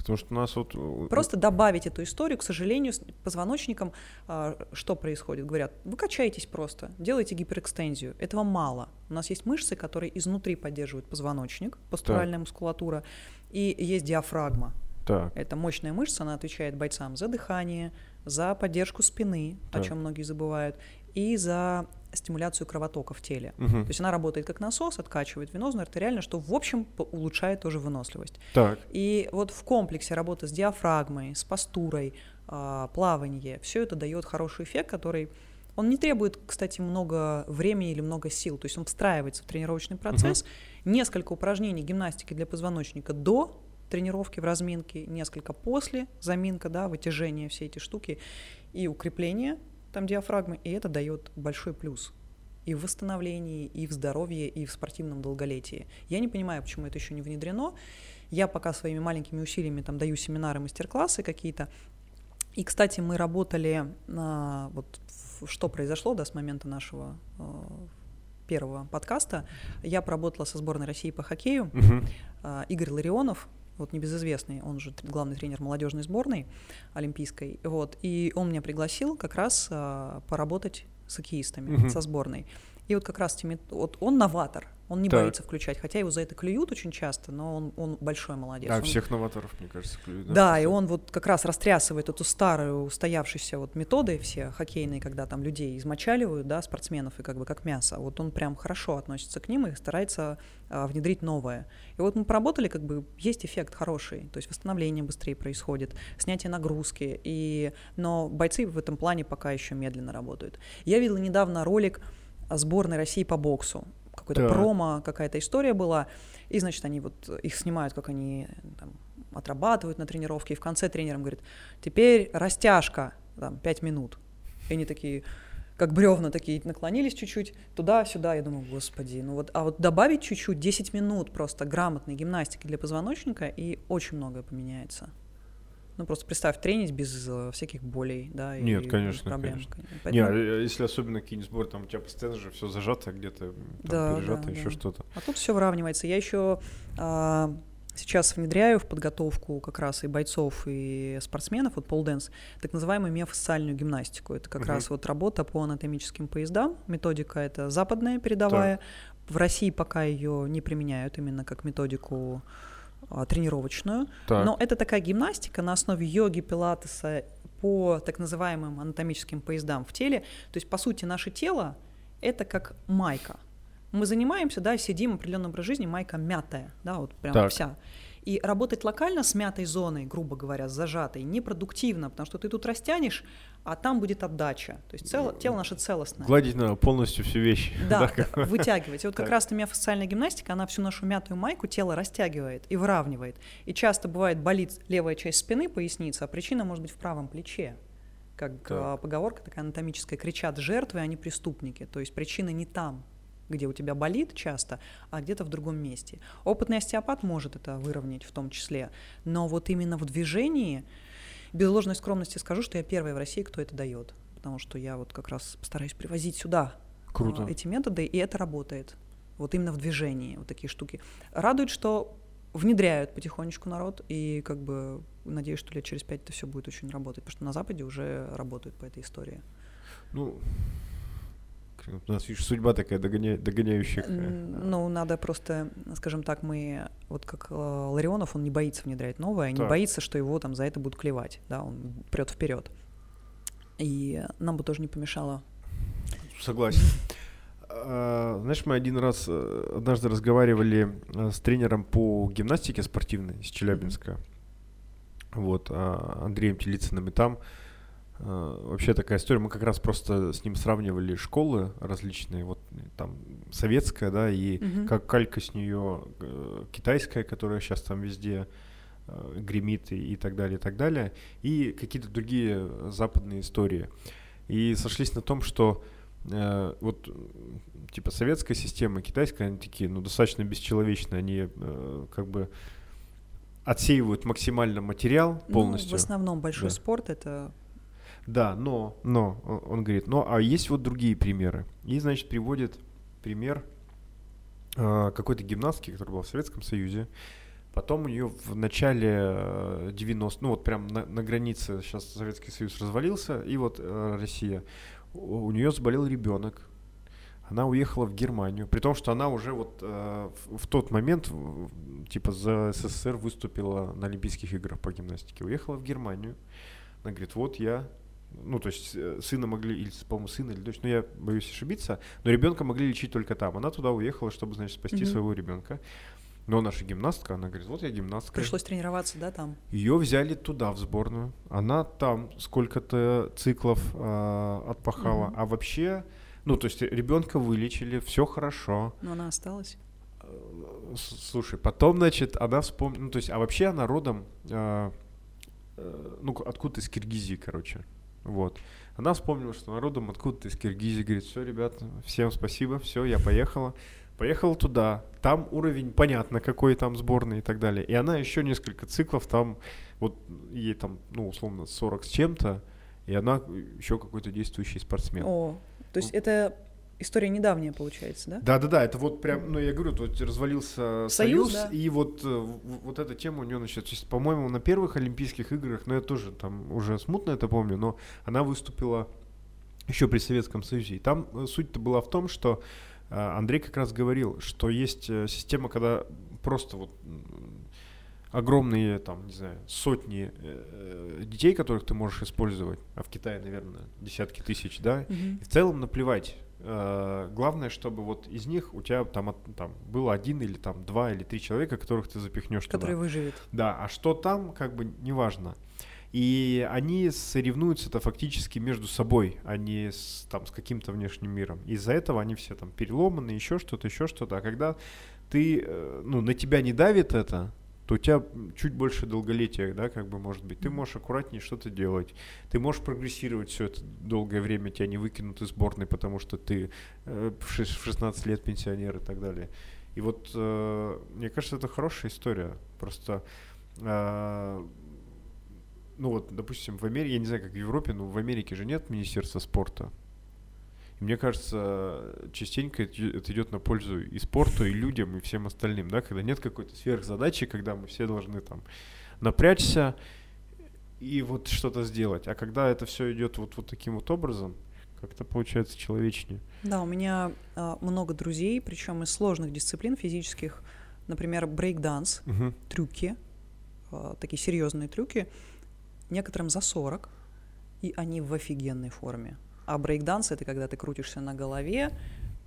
Потому что у нас вот... э, Просто добавить эту историю, к сожалению, с позвоночником а, что происходит? Говорят, вы качаетесь просто, делаете гиперэкстензию. Этого мало. У нас есть мышцы, которые изнутри поддерживают позвоночник, постуральная мускулатура, и есть диафрагма. Так, Это мощная мышца, она отвечает бойцам за дыхание, за поддержку спины, Так. о чем многие забывают, и за стимуляцию кровотока в теле. Мгм. То есть она работает как насос, откачивает венозно, артериально, что в общем улучшает тоже выносливость. так, И вот в комплексе работы с диафрагмой, с постурой, а, плавание, все это дает хороший эффект, который он не требует, кстати, много времени или много сил, то есть он встраивается в тренировочный процесс. Несколько упражнений гимнастики для позвоночника до тренировки в разминке, несколько после заминка, да, вытяжение, все эти штуки и укрепление там диафрагмы, и это дает большой плюс и в восстановлении, и в здоровье, и в спортивном долголетии. Я не понимаю, почему это еще не внедрено. Я пока своими маленькими усилиями там даю семинары, мастер-классы какие-то. И, кстати, мы работали на вот что произошло, да, с момента нашего э, первого подкаста. Я поработала со сборной России по хоккею. Мгм. А, Игорь Ларионов, вот небезызвестный, он же главный тренер молодежной сборной олимпийской, вот, и он меня пригласил как раз а, поработать с хоккеистами, Мгм. со сборной. И вот как раз теми, вот он новатор, он не Так. боится включать, хотя его за это клюют очень часто, но он, он большой молодец. А Он- всех новаторов, мне кажется, клюют, да, и Просто- он вот как раз растрясывает эту старую устоявшуюся вот методы все хоккейные, когда там людей измочаливают, да, спортсменов и как бы как мясо. Вот он прям хорошо относится к ним и старается а, внедрить новое. И вот мы поработали, как бы есть эффект хороший, то есть восстановление быстрее происходит, снятие нагрузки, и... но бойцы в этом плане пока еще медленно работают. Я видела недавно ролик сборной России по боксу. Какой-то Так. промо, какая-то история была. И, значит, они вот их снимают, как они там, отрабатывают на тренировке, и в конце тренерам говорит, теперь растяжка, там, 5 минут. И они такие, как бревна такие, наклонились чуть-чуть туда-сюда. Я думаю, господи, ну вот, а вот добавить чуть-чуть, 10 минут просто грамотной гимнастики для позвоночника, и очень многое поменяется. Ну, просто представь, тренить без э, всяких болей, да, и Нет, конечно, проблем. конечно. Кон- Не, Поэтому- а если особенно какие-нибудь сборы, там у тебя постоянно же все зажато где-то, там Да, пережато, да, еще да. что-то. А тут все выравнивается. Я еще а, сейчас внедряю в подготовку как раз и бойцов, и спортсменов, вот полденс, так называемую миофасциальную гимнастику. Это как Мгм. раз вот работа по анатомическим поездам. Методика это западная передовая. В России пока ее не применяют именно как методику тренировочную. Так, Но это такая гимнастика на основе йоги, пилатеса по так называемым анатомическим поездам в теле. То есть, по сути, наше тело — это как майка. Мы занимаемся, да, сидим, определенный образ жизни, майка мятая, да, вот прям Так. вся. И работать локально с мятой зоной, грубо говоря, с зажатой, непродуктивно, потому что ты тут растянешь, а там будет отдача. То есть цело- тело наше целостное. гладить надо полностью всю вещь. Да, вытягивать. И вот как Так. раз миофасциальная гимнастика, она всю нашу мятую майку тело растягивает и выравнивает. И часто бывает болит левая часть спины, поясница, а причина может быть в правом плече. Как Так. а, поговорка такая анатомическая, кричат жертвы, а не преступники. То есть причина не там, где у тебя болит часто, а где-то в другом месте. Опытный остеопат может это выровнять в том числе, но вот именно в движении, без ложной скромности скажу, что я первая в России, кто это дает, потому что я вот как раз стараюсь привозить сюда Круто. а, эти методы, и это работает. Вот именно в движении вот такие штуки. Радует, что внедряют потихонечку народ, и как бы надеюсь, что лет через пять это все будет очень работать, потому что на Западе уже работают по этой истории. Ну, у нас, видишь, судьба такая догоня- догоняющих. Ну, надо просто, скажем так, мы, вот как э, Ларионов, он не боится внедрять новое, не Так. боится, что его там за это будут клевать, да, он прет вперед. И нам бы тоже не помешало. Согласен. А, Знаешь, мы один раз э, однажды разговаривали э, с тренером по гимнастике спортивной из Челябинска. Вот, а, Андреем Телицыным. И там вообще такая история. Мы как раз просто с ним сравнивали школы различные. Вот э, там советская, да, и Мгм. как калька с нее э, китайская, которая сейчас там везде э, гремит и, и так далее, и так далее. И какие-то другие э, западные истории. И сошлись на том, что э, вот типа советская система, китайская, они такие, ну, достаточно бесчеловечные, они э, как бы отсеивают максимально материал Ну, полностью. в основном большой Да. спорт это Да, но, но, о- он говорит, ну, а есть вот другие примеры. И, значит, приводит пример а, какой-то гимнастки, которая была в Советском Союзе. Потом у нее в начале 90 ну вот прям на, на границе, сейчас Советский Союз развалился, и вот э, Россия, у, у нее заболел ребенок, она уехала в Германию, при том, что она уже вот э, в, в тот момент, типа, за СССР выступила на Олимпийских играх по гимнастике. Уехала в Германию. Она говорит, вот я, ну, то есть э, сына могли, или, по-моему, сына или дочь, ну, я боюсь ошибиться, но ребенка могли лечить только там. Она туда уехала, чтобы, значит, спасти mm-hmm. своего ребенка. Но наша гимнастка, она говорит, вот я гимнастка. Пришлось тренироваться, да, там? Ее взяли туда, в сборную. Она там сколько-то циклов э, отпахала. Mm-hmm. А вообще ну, то есть ребенка вылечили, все хорошо. Но она осталась. Э, слушай, потом, значит, она вспомнила, ну, то есть, а вообще она родом, э, э, ну, откуда-то из Киргизии, короче, вот. Она вспомнила, что она родом откуда-то из Киргизии, говорит, все, ребята, всем спасибо, все, я поехала. Поехала туда, там уровень понятно, какой там сборный и так далее. И она еще несколько циклов там, вот ей там, ну, условно, 40 с чем-то, и она еще какой-то действующий спортсмен. О, то есть это история недавняя, получается, да? Да, да, да. Это вот прям, ну я говорю, тут развалился Союз, Союз да. и вот, э, вот эта тема у нее началась. То есть, по-моему, на первых Олимпийских играх, ну я тоже там уже смутно это помню, но она выступила еще при Советском Союзе. И там э, суть-то была в том, что э, Андрей как раз говорил, что есть система, когда просто вот огромные, там, не знаю, сотни э, детей, которых ты можешь использовать, а в Китае, наверное, десятки тысяч, да, mm-hmm. и в целом наплевать. Э, главное, чтобы вот из них у тебя там, там было один или там два или три человека, которых ты запихнешь Который туда. выживет. Да, а что там, как бы, неважно. И они соревнуются-то фактически между собой, а не с, там, с каким-то внешним миром. Из-за этого они все там переломаны, еще что-то, еще что-то. А когда ты, э, ну, на тебя не давит это, то у тебя чуть больше долголетия, да, как бы может быть. Ты можешь аккуратнее что-то делать. Ты можешь прогрессировать все это долгое время, тебя не выкинут из сборной, потому что ты э, в 16 лет пенсионер и так далее. И вот э, мне кажется, это хорошая история. Просто э, ну вот, допустим, в Америке, я не знаю, как в Европе, но в Америке же нет Министерства спорта. И мне кажется, частенько это идет на пользу и спорту, и людям, и всем остальным, да, когда нет какой-то сверхзадачи, когда мы все должны там напрячься и вот что-то сделать. А когда это все идет вот, вот таким вот образом, как-то получается человечнее. Да, у меня э, много друзей, причем из сложных дисциплин физических, например, брейк-данс, угу. трюки, э, такие серьезные трюки, некоторым за 40, и они в офигенной форме. А брейкданс — это когда ты крутишься на голове,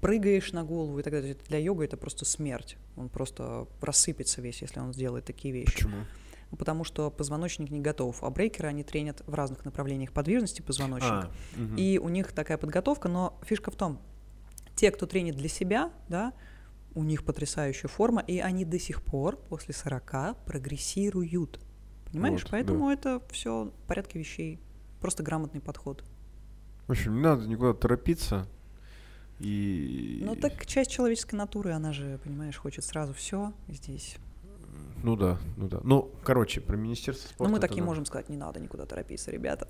прыгаешь на голову и так далее. Для йога это просто смерть. Он просто рассыпется весь, если он сделает такие вещи. Почему? Потому что позвоночник не готов. А брейкеры, они тренят в разных направлениях подвижности позвоночника. А, угу. И у них такая подготовка, но фишка в том, те, кто тренит для себя, да, у них потрясающая форма, и они до сих пор после 40 прогрессируют. Понимаешь? Вот, Поэтому да. это все в порядке вещей. Просто грамотный подход. В общем, не надо никуда торопиться. И... Ну так часть человеческой натуры, она же, понимаешь, хочет сразу все здесь. Ну да, ну да. Ну, короче, про Министерство спорта. Ну мы так и можем сказать, не надо никуда торопиться, ребята.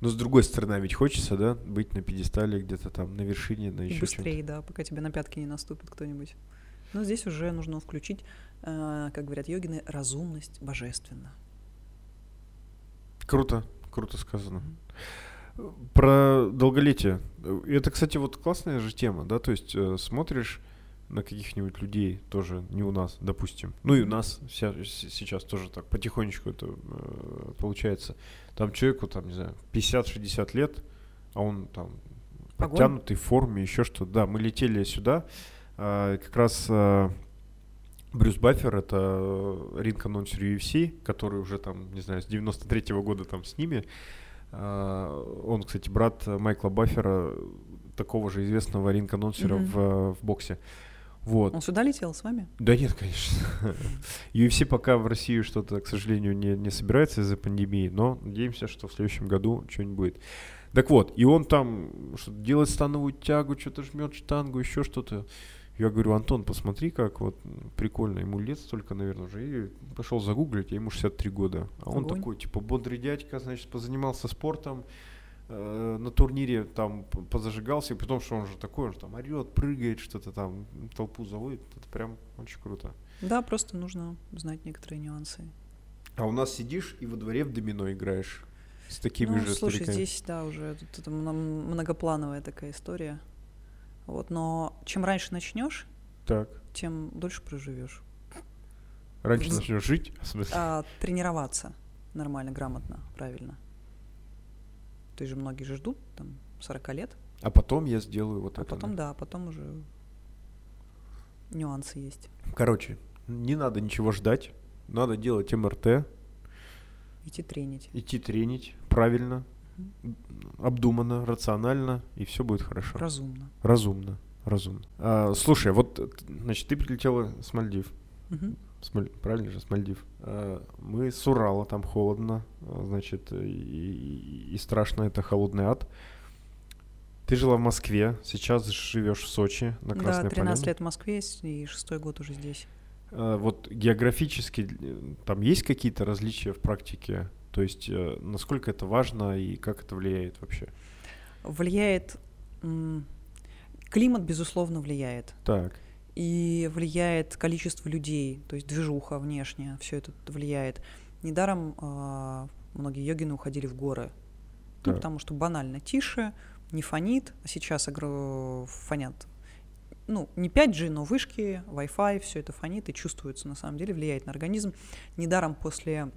Но с другой стороны, ведь хочется, да, быть на пьедестале где-то там на вершине, на еще Быстрее, да, пока тебе на пятки не наступит кто-нибудь. Но здесь уже нужно включить, э, как говорят йогины, разумность божественно. Круто, круто сказано. Про долголетие. Это, кстати, вот классная же тема, да, то есть э, смотришь на каких-нибудь людей, тоже не у нас, допустим. Ну и у нас вся, сейчас тоже так потихонечку это э, получается. Там человеку, там, не знаю, 50-60 лет, а он там подтянутый в форме, еще что-то. Да, мы летели сюда, э, как раз э, Брюс Баффер, это ринг-анонсер UFC, который уже там, не знаю, с 93-го года там с ними. Uh, он, кстати, брат Майкла Баффера, такого же известного ринг-анонсера mm-hmm. в, в боксе. Вот. Он сюда летел с вами? Да нет, конечно. UFC пока в Россию что-то, к сожалению, не, не собирается из-за пандемии, но надеемся, что в следующем году что-нибудь будет. Так вот, и он там что-то делает становую тягу, что-то жмет штангу, еще что-то. Я говорю, Антон, посмотри, как вот прикольно, ему лет столько, наверное, уже. И пошел загуглить, а ему 63 года. А он Огонь. такой, типа, бодрый дядька, значит, позанимался спортом, э, на турнире там позажигался, и потом, что он же такой, он же там орет, прыгает, что-то там, толпу заводит, это прям очень круто. Да, просто нужно знать некоторые нюансы. А у нас сидишь и во дворе в домино играешь с такими ну, же слушай, стариками. здесь, да, уже тут это мно- многоплановая такая история. Вот, но чем раньше начнешь, Так, тем дольше проживешь. раньше Вз- начнешь жить, в смысле? А тренироваться нормально, грамотно, правильно. Ты же многие же ждут там 40 лет, А потом я сделаю вот а это. потом да, потом уже нюансы есть. Короче, не надо ничего ждать, надо делать МРТ, Идти тренить. идти тренить правильно, обдуманно, рационально, и все будет хорошо. Разумно. Разумно, разумно. А, слушай, вот, значит, ты прилетела с Мальдив. Мгм. С Маль- Правильно же, с Мальдив. А, Мы с Урала, там холодно, значит, и, и- страшно, это холодный ад. Ты жила в Москве, сейчас живешь в Сочи, на Да, Красной 13 Поляне. лет в Москве и шестой год уже здесь. А, Вот географически э, там есть какие-то различия в практике? То есть э, насколько это важно и как это влияет вообще? Влияет... Климат, безусловно, влияет. Так, И влияет количество людей, то есть движуха внешняя, все это влияет. Недаром а, многие йогины уходили в горы. Ну, Так. потому что банально тише, не фонит, а сейчас фонят. Ну, не 5G, но вышки, Wi-Fi, все это фонит и чувствуется на самом деле, влияет на организм. Недаром после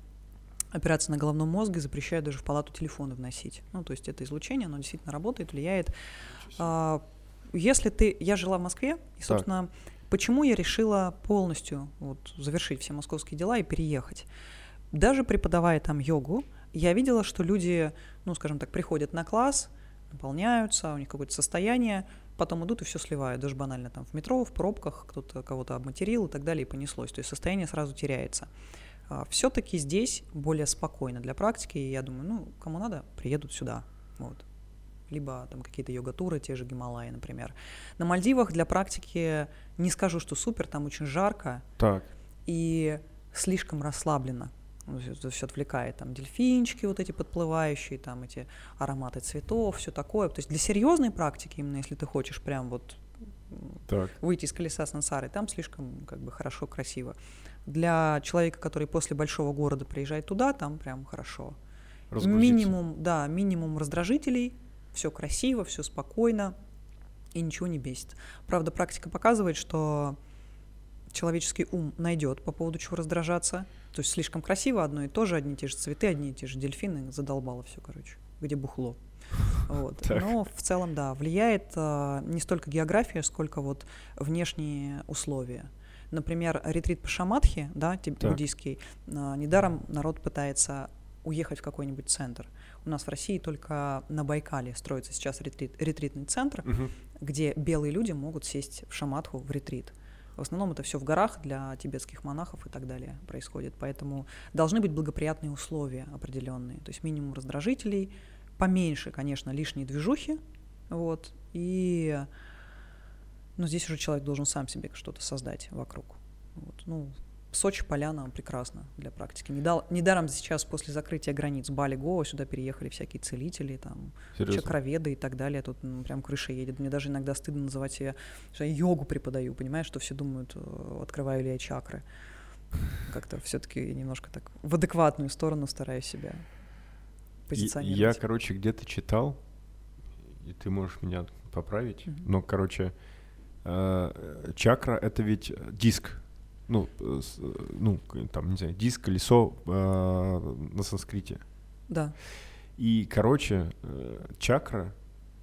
операции на головном мозге запрещают даже в палату телефоны вносить. Ну, то есть это излучение, оно действительно работает, влияет. А, если ты... Я жила в Москве, и, собственно, почему я решила полностью вот, завершить все московские дела и переехать? Даже преподавая там йогу, я видела, что люди, ну, скажем так, приходят на класс, наполняются, у них какое-то состояние, потом идут и все сливают, даже банально там в метро, в пробках, кто-то кого-то обматерил и так далее, и понеслось. То есть состояние сразу теряется. Все-таки здесь более спокойно для практики, и я думаю, ну, кому надо, приедут сюда. Вот. Либо там какие-то йога-туры, те же Гималаи, например. На Мальдивах для практики не скажу, что супер, там очень жарко так. и слишком расслабленно. Это все отвлекает, там дельфинчики вот эти подплывающие, там эти ароматы цветов, все такое. То есть для серьезной практики, именно если ты хочешь прям вот Так. выйти из колеса сансары, там слишком как бы хорошо, красиво. Для человека, который после большого города приезжает туда, там прям хорошо. Минимум, да, минимум раздражителей, все красиво, все спокойно и ничего не бесит. Правда, практика показывает, что человеческий ум найдет по поводу чего раздражаться. То есть слишком красиво одно и то же, одни и те же цветы, одни и те же дельфины, задолбало все, короче, где бухло. Вот. Так. Но в целом, да, влияет а, не столько география, сколько вот внешние условия. Например, ретрит по Шамадхи, да, Так. буддийский, а, недаром народ пытается уехать в какой-нибудь центр. У нас в России только на Байкале строится сейчас ретрит- ретритный центр, Мгм. где белые люди могут сесть в шаматху, в ретрит. В основном это все в горах для тибетских монахов и так далее происходит. Поэтому должны быть благоприятные условия определенные. То есть минимум раздражителей, поменьше, конечно, лишней движухи. Вот, и ну, здесь уже человек должен сам себе что-то создать вокруг. Вот, ну, Сочи, Поляна прекрасно для практики. Недал- Недаром сейчас после закрытия границ Бали, Гоа сюда переехали всякие целители, там, Серьезно? чакроведы и так далее. Тут м, прям крыша едет. Мне даже иногда стыдно называть себя, что я йогу преподаю, понимаешь, что все думают, э, открываю ли я чакры. Как-то все-таки немножко так в адекватную сторону стараюсь себя позиционировать. Я, короче, где-то читал, и ты можешь меня поправить, Мгм. но, короче, чакра — это ведь диск. Ну, э, э, ну, там, не знаю, диск, колесо э, на санскрите. Да. И, короче, э, чакра,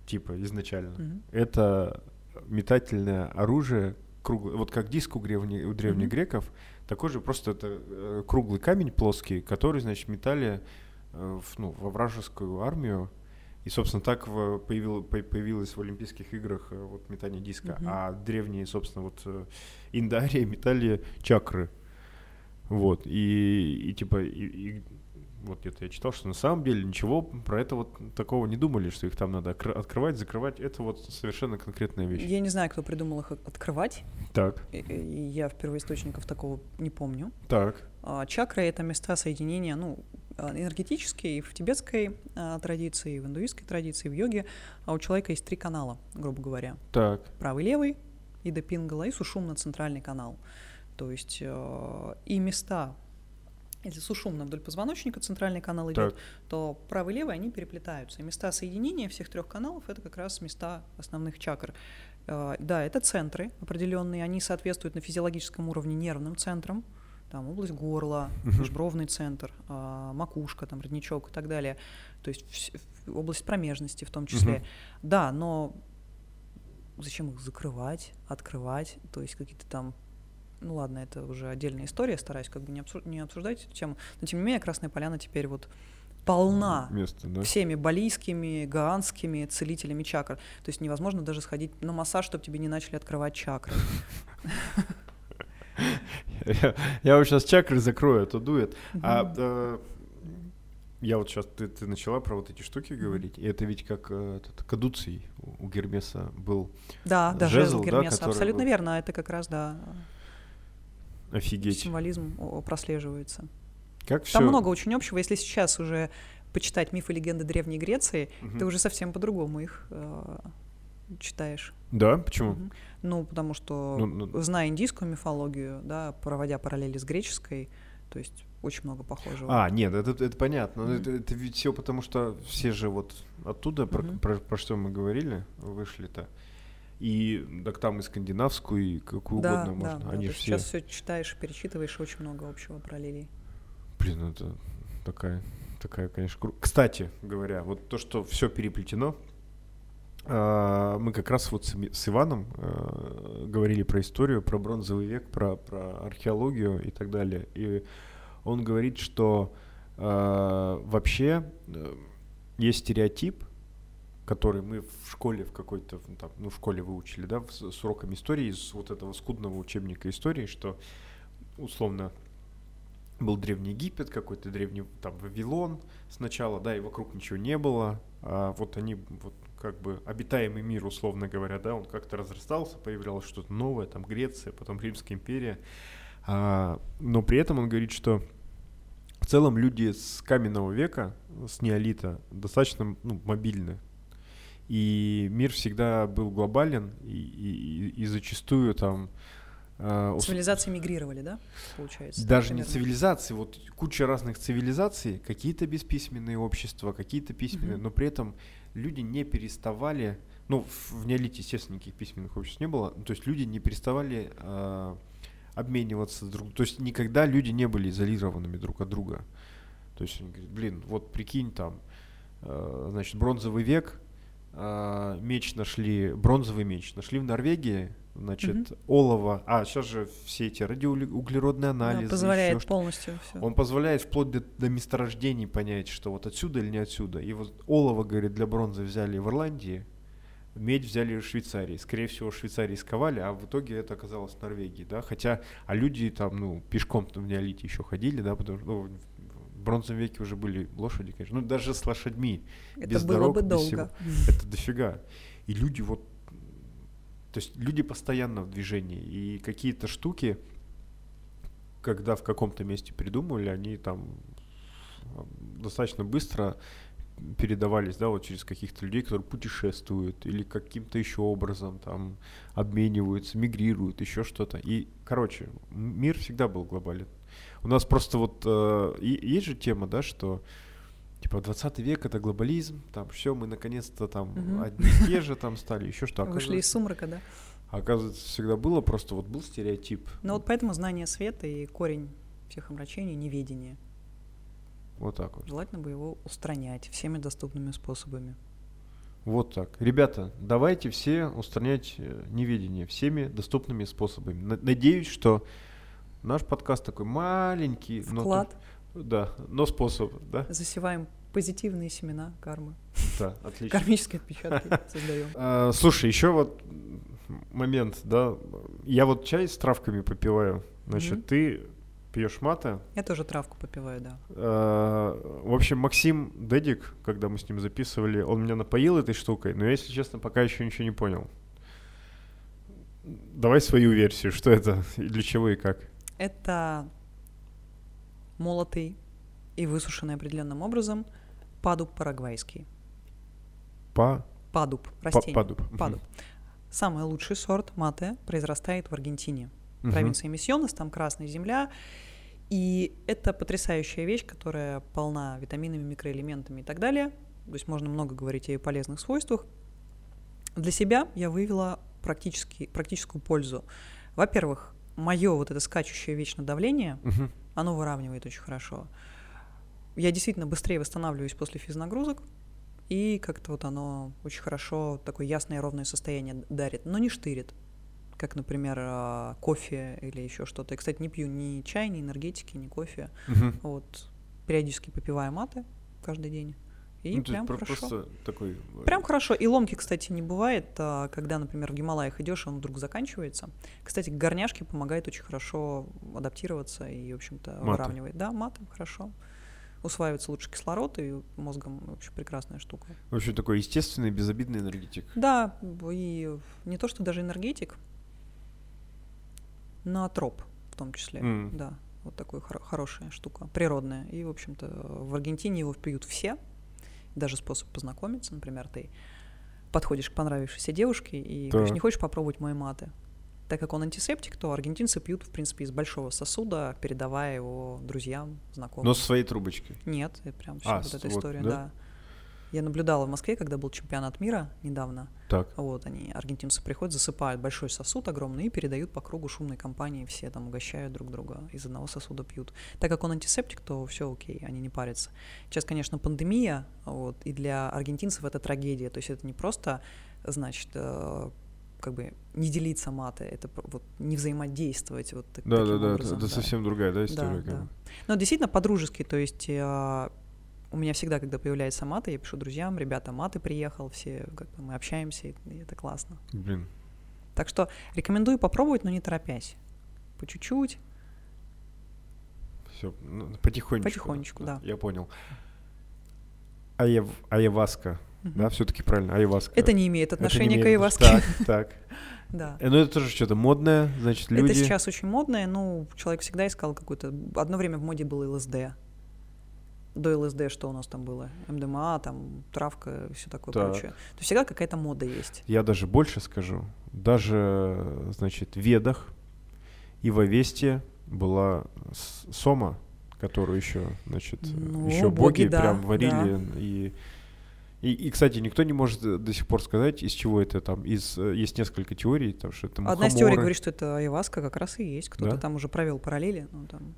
типа, изначально, Мгм. это метательное оружие, круглое, вот как диск у, древне- у древних Мгм. греков, такой же просто это э, круглый камень плоский, который, значит, метали э, в, ну, во вражескую армию. И, собственно, так в- появил- по- появилось в Олимпийских играх э, вот метание диска. Мгм. А древние, собственно, вот э, Индария метали чакры. Вот. И, и типа, и, и вот где-то я читал, что на самом деле ничего про это вот такого не думали, что их там надо откры- открывать, закрывать. Это вот совершенно конкретная вещь. Я не знаю, кто придумал их от- открывать. Так, Я в первоисточников такого не помню. так. А, Чакры — это места соединения, ну, энергетический, и в тибетской а, традиции, в индуистской традиции, в йоге а у человека есть три канала, грубо говоря. Так. Правый, левый, и до пингала, и сушумно-центральный канал. То есть э, и места, если сушумно вдоль позвоночника центральный канал идет, Так. то правый и левый, они переплетаются. И места соединения всех трех каналов — это как раз места основных чакр. Э, Да, это центры определенные, они соответствуют на физиологическом уровне нервным центрам, там область горла, межбровный центр, а, макушка, там родничок и так далее. То есть в- область промежности в том числе. Да, но зачем их закрывать, открывать, то есть какие-то там ну ладно, это уже отдельная история, стараюсь как бы не, обсу- не обсуждать эту тему, но тем не менее Красная Поляна теперь вот полна Место, да? всеми балийскими, гаанскими целителями чакр. То есть невозможно даже сходить на массаж, чтобы тебе не начали открывать чакры. Я, вот сейчас чакры закрою, а то дует. А э, я вот сейчас, ты, ты начала про вот эти штуки говорить, и это ведь как э, этот кадуций у Гермеса был. Да, да, Жезл, да, Гермеса, абсолютно был- верно, это как раз, да, Офигеть. символизм прослеживается. Как все... Там много очень общего, если сейчас уже почитать мифы и легенды Древней Греции, ты уже совсем по-другому их э, читаешь. Да, почему? Мгм. Ну, потому что, Ну, ну- зная индийскую мифологию, да, проводя параллели с греческой, то есть очень много похожего. А, нет, это, это понятно. Но Мгм. Это, это ведь все потому, что все же вот оттуда, про, Мгм. про- про что мы говорили, вышли-то. И так там и скандинавскую, и какую да, угодно да, можно. да, Они есть все... Сейчас все читаешь, перечитываешь, очень много общего параллелей. Блин, ну это такая, такая, конечно, кру- Кстати говоря, вот то, что все переплетено, мы как раз вот с, Иваном а, говорили про историю, про бронзовый век, про, про археологию и так далее. И он говорит, что а, вообще э, есть стереотип, который мы в школе в какой-то, ну, там, ну, в школе выучили, да, с, уроком истории, из вот этого скудного учебника истории, что условно был Древний Египет, какой-то древний там Вавилон сначала, да, и вокруг ничего не было, а вот они вот как бы обитаемый мир, условно говоря, да, он как-то разрастался, появлялось что-то новое, там Греция, потом Римская империя, А, но при этом он говорит, что в целом люди с каменного века, с неолита, достаточно ну, мобильны. И мир всегда был глобален, и, и- и- зачастую там... а, Цивилизации мигрировали, да, получается? даже не примерно? цивилизации, вот куча разных цивилизаций, какие-то бесписьменные общества, какие-то письменные, Мгм. но при этом люди не переставали, ну, в, неолите, естественно, никаких письменных обществ не было, то есть люди не переставали а, обмениваться друг то есть никогда люди не были изолированными друг от друга. То есть, они говорят, блин, вот прикинь там, а, значит, бронзовый век, а, меч нашли, бронзовый меч нашли в Норвегии, значит, олово, а сейчас же все эти радиоуглеродные анализы, позволяет ещё что- полностью все. он позволяет вплоть до, до месторождений понять, что вот отсюда или не отсюда. И вот олово, говорит, для бронзы взяли в Ирландии, медь взяли в Швейцарии. Скорее всего, в Швейцарии сковали, а в итоге это оказалось в Норвегии, да. Хотя, а люди там, ну, пешком там в неолите еще ходили, да, потому что ну, бронзовом веке уже были лошади, конечно. Ну, даже с лошадьми, Это без было дорог, бы без долго. это дофига. И люди вот... То есть люди постоянно в движении. И какие-то штуки, когда в каком-то месте придумывали, они там а, достаточно быстро передавались, да, вот через каких-то людей, которые путешествуют или каким-то еще образом там обмениваются, мигрируют, еще что-то. И, короче, мир всегда был глобален. У нас просто вот э, есть же тема, да, что типа 20 век это глобализм, там все, мы наконец-то там Мгм. одни и те же там стали, еще что. Вышли из сумрака, да. оказывается, всегда было, просто вот был стереотип. Но вот поэтому знание света и корень всех омрачений — неведение. Вот так вот. Желательно бы его устранять всеми доступными способами. Вот так. Ребята, давайте все устранять э, неведение всеми доступными способами. На- Надеюсь, что наш подкаст такой маленький, но Вклад. тут- да, но способ, да, Засеваем позитивные семена кармы. да, отлично. Кармические отпечатки создаем. А, слушай, еще вот момент, да, я вот чай с травками попиваю, значит, ты пьешь мата. Я тоже травку попиваю, да. А, в общем, Максим Дедик, когда мы с ним записывали, он меня напоил этой штукой, но я, если честно, пока еще ничего не понял. Давай свою версию, что это, и для чего и как. Это молотый и высушенный определенным образом падуб парагвайский. По... Падуб, растение. падуб. Падуб. Самый лучший сорт мате произрастает в Аргентине. Мгм. Провинция Миссионес, там красная земля. И это потрясающая вещь, которая полна витаминами, микроэлементами и так далее. То есть можно много говорить о ее полезных свойствах. Для себя я вывела практически, практическую пользу. Во-первых, мое вот это скачущее вечно давление, Мгм. оно выравнивает очень хорошо. Я действительно быстрее восстанавливаюсь после физнагрузок, и как-то вот оно очень хорошо такое ясное и ровное состояние дарит, но не штырит, как, например, а, кофе или еще что-то. Я, кстати, не пью ни чай, ни энергетики, ни кофе. Мгм. Вот периодически попиваю маты каждый день. И Ну, прям хорошо. Такой... э, Прям хорошо. И ломки, кстати, не бывает, а, когда, например, в Гималаях идешь, он вдруг заканчивается. Кстати, к горняшке помогает очень хорошо адаптироваться и, в общем-то, Маты. выравнивает. Да, матом хорошо. Усваивается лучше кислород, и мозгом вообще прекрасная штука. В общем, такой естественный, безобидный энергетик. Да, и не то, что даже энергетик, ноотроп в том числе. М. Да, вот такой хоро- хорошая штука, природная. И, в общем-то, в Аргентине его пьют все. Даже способ познакомиться, например, ты подходишь к понравившейся девушке и говоришь, Так. не хочешь попробовать мой маты? Так как он антисептик, то аргентинцы пьют, в принципе, из большого сосуда, передавая его друзьям, знакомым. Но с своей трубочкой. Нет, это прям А, вот эта вот, история, да? да. Я наблюдала в Москве, когда был чемпионат мира недавно. Так. Вот они, аргентинцы приходят, засыпают большой сосуд огромный и передают по кругу шумной компании. Все там угощают друг друга, из одного сосуда пьют. Так как он антисептик, то все окей, они не парятся. Сейчас, конечно, пандемия, вот, и для аргентинцев это трагедия. То есть это не просто, значит, э, как бы не делиться маты, это вот не взаимодействовать вот так- Да, таким да, да, это, образом. это да. совсем другая, да, история. Да, да. Но действительно по-дружески, то есть э, у меня всегда, когда появляется маты, я пишу друзьям, ребята, маты приехал, все, как бы мы общаемся, и и это классно. Блин. Так что рекомендую попробовать, но не торопясь. По чуть-чуть. Все, потихонечку. Потихонечку, да. Я понял. Аяв... Аяваска, Мгм. да, все-таки правильно, Аяваска. Это не имеет Это не отношения к имеет- айваске. Так, так. Да. Э, Ну, это тоже что-то модное, значит, люди... Это сейчас очень модное, ну, человек всегда искал какой-то... Одно время в моде был ЛСД. До ЛСД что у нас там было? МДМА, там, травка, все такое Так. прочее. То есть всегда какая-то мода есть. Я даже больше скажу. Даже, значит, в Ведах и в Авесте была сома, которую еще, значит, Ну, еще боги, боги да, прям варили. И, и, и, кстати, никто не может до сих пор сказать, из чего это там. Из, есть несколько теорий, там, что это Одна из теорий мухоморы. говорит, что это айваска как раз и есть. Кто-то Да? там уже провел параллели, ну, там,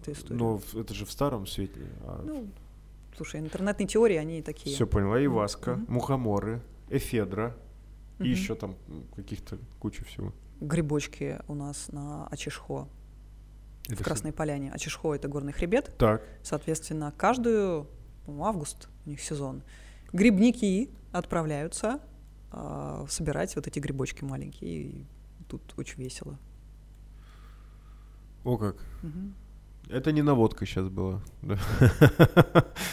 эту историю. Но это же в старом свете. А Ну, слушай, интернетные теории, они такие. все поняла. Айваска, Мгм. мухоморы, эфедра и Мгм. еще там каких-то куча всего. Грибочки у нас на Ачешхо, Это в всё- Красной Поляне. Ачешхо — это горный хребет. Так. Соответственно, каждую, по-моему, август у них сезон, грибники отправляются а, собирать вот эти грибочки маленькие. И тут очень весело. О как. Мгм. Это не наводка сейчас была. да.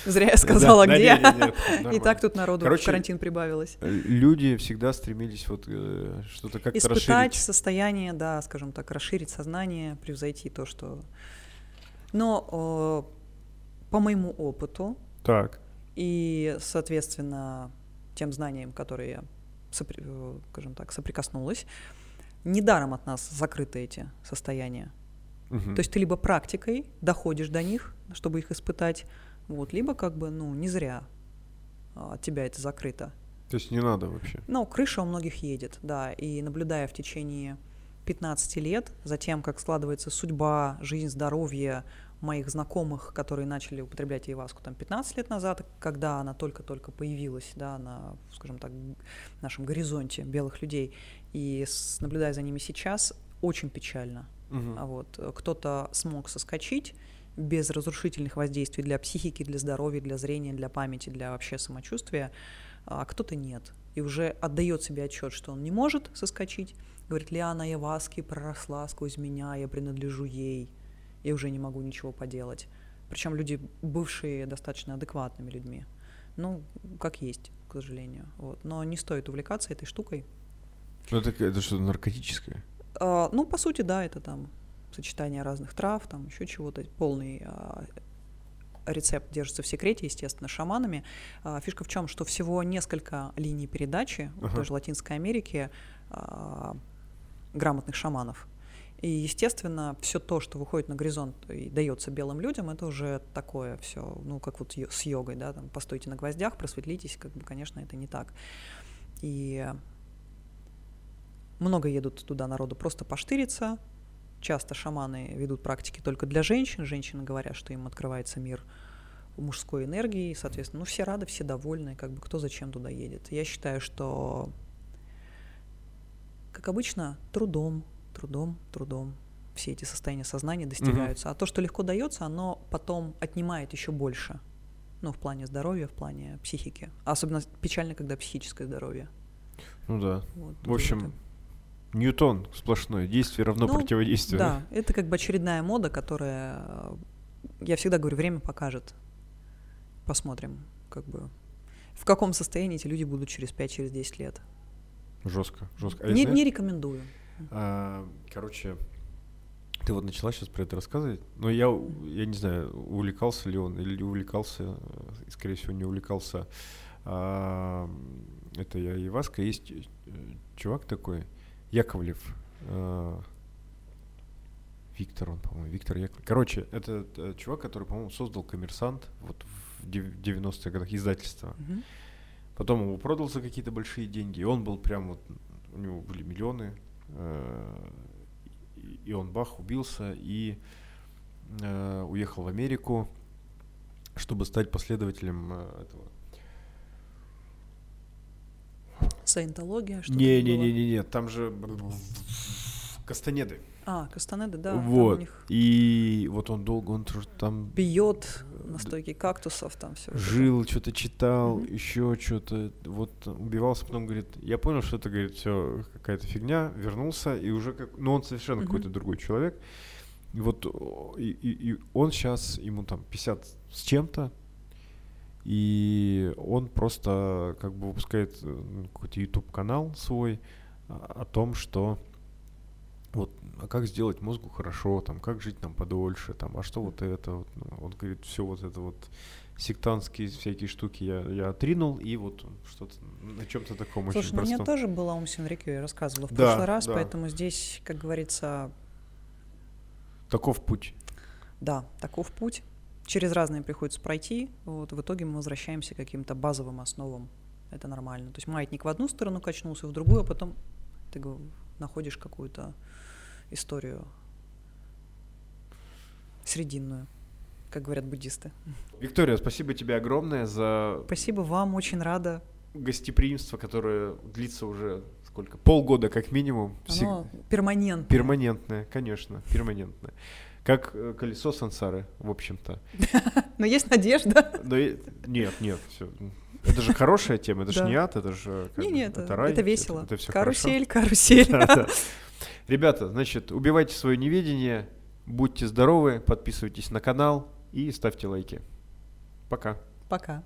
Зря я сказала, Да, да, где. не, не, не, И так тут народу в Короче, карантин прибавилось. Э, Люди всегда стремились вот э, что-то как-то Испытать расширить. состояние, да, скажем так, расширить сознание, превзойти то, что... Но э, по моему опыту Так. и, соответственно, тем знаниям, которые я, сопри- э, скажем так, соприкоснулась, недаром от нас закрыты эти состояния. Мгм. То есть ты либо практикой доходишь до них, чтобы их испытать, вот, либо как бы, ну, не зря а, от тебя это закрыто. То есть не надо вообще. Ну, крыша у многих едет, да, и наблюдая в течение 15 лет за тем, как складывается судьба, жизнь, здоровье моих знакомых, которые начали употреблять айваску там 15 лет назад, когда она только-только появилась, да, на, скажем так, нашем горизонте белых людей, и с- наблюдая за ними сейчас, очень печально. А вот э, кто-то смог соскочить без разрушительных воздействий для психики, для здоровья, для зрения, для памяти, для вообще самочувствия, а кто-то нет. И уже отдает себе отчет, что он не может соскочить. Говорит, Лиана Яваски проросла сквозь меня, я принадлежу ей, я уже не могу ничего поделать. Причем люди, бывшие достаточно адекватными людьми. Ну, как есть, к сожалению. Вот. Но не стоит увлекаться этой штукой. Ну, это, это что-то наркотическое. А, ну, по сути, да, это там сочетание разных трав, там еще чего-то, полный а, рецепт держится в секрете, естественно, шаманами. А, фишка в чем, что всего несколько линий передачи ага. в той же Латинской Америке грамотных шаманов. И, естественно, все то, что выходит на горизонт и дается белым людям, это уже такое все, ну, как вот с йогой, да, там, постойте на гвоздях, просветлитесь, как бы, конечно, это не так. И много едут туда народу просто поштыриться. Часто шаманы ведут практики только для женщин. Женщины говорят, что им открывается мир мужской энергии, соответственно, ну, все рады, все довольны, как бы кто зачем туда едет. Я считаю, что, как обычно, трудом, трудом, трудом все эти состояния сознания достигаются. Угу. А то, что легко дается, оно потом отнимает еще больше. Ну, в плане здоровья, в плане психики. А особенно печально, когда психическое здоровье. Ну да. Вот, в общем, это... Ньютон сплошное. Действие равно ну, противодействию. Да, это как бы очередная мода, которая, я всегда говорю, время покажет. Посмотрим, как бы, в каком состоянии эти люди будут через 5-10 через лет. Жестко, жестко. А не, знаешь, не рекомендую. А, короче, ты вот начала сейчас про это рассказывать, но я, я не знаю, увлекался ли он или увлекался, и, скорее всего, не увлекался. А, это я и Васка. Есть э, чувак такой, Яковлев. А, Виктор, он, по-моему, Виктор Яковлев. Короче, это, это чувак, который, по-моему, создал коммерсант вот в 90-х годах издательства. Mm-hmm. Потом его продал за какие-то большие деньги, и он был прям вот, у него были миллионы, Э, и он бах убился и э, уехал в Америку, чтобы стать последователем э, этого. Саентология, что не, не, не, не, не, там же Кастанеды. А, Кастанеды, да. Вот. Них... И вот он долго, он там... Пьет настойки кактусов, там все. Жил, что-то читал, mm-hmm. еще что-то. Вот убивался, потом говорит, я понял, что это, говорит, все какая-то фигня, вернулся, и уже как... Ну, он совершенно mm-hmm. какой-то другой человек. И вот и, и, и он сейчас, ему там 50 с чем-то, и он просто как бы выпускает э, какой-то YouTube-канал свой о том, что вот, а как сделать мозгу хорошо, там, как жить нам подольше, там, а что вот это, вот, ну, он говорит, все вот это вот сектантские всякие штуки я, я отринул, и вот что-то на чем-то таком Слушай, очень ну, простом. у меня тоже была ум Синрикю, я рассказывала в да, прошлый раз, да. поэтому здесь, как говорится... Таков путь. Да, таков путь. Через разные приходится пройти, вот, в итоге мы возвращаемся к каким-то базовым основам. Это нормально. То есть маятник в одну сторону качнулся, в другую, а потом ты находишь какую-то историю срединную, как говорят буддисты. Виктория, спасибо тебе огромное за... Спасибо вам, очень рада. Гостеприимство, которое длится уже сколько? Полгода как минимум. Оно Всег... перманентное. Перманентное, конечно, перманентное. Как э, колесо сансары, в общем-то. Но есть надежда. Нет, нет, все. Это же хорошая тема, это же не ад, это же не, нет, это рай. Это весело. Это, все карусель, карусель. Ребята, значит, убивайте свое неведение, будьте здоровы, подписывайтесь на канал и ставьте лайки. Пока. Пока.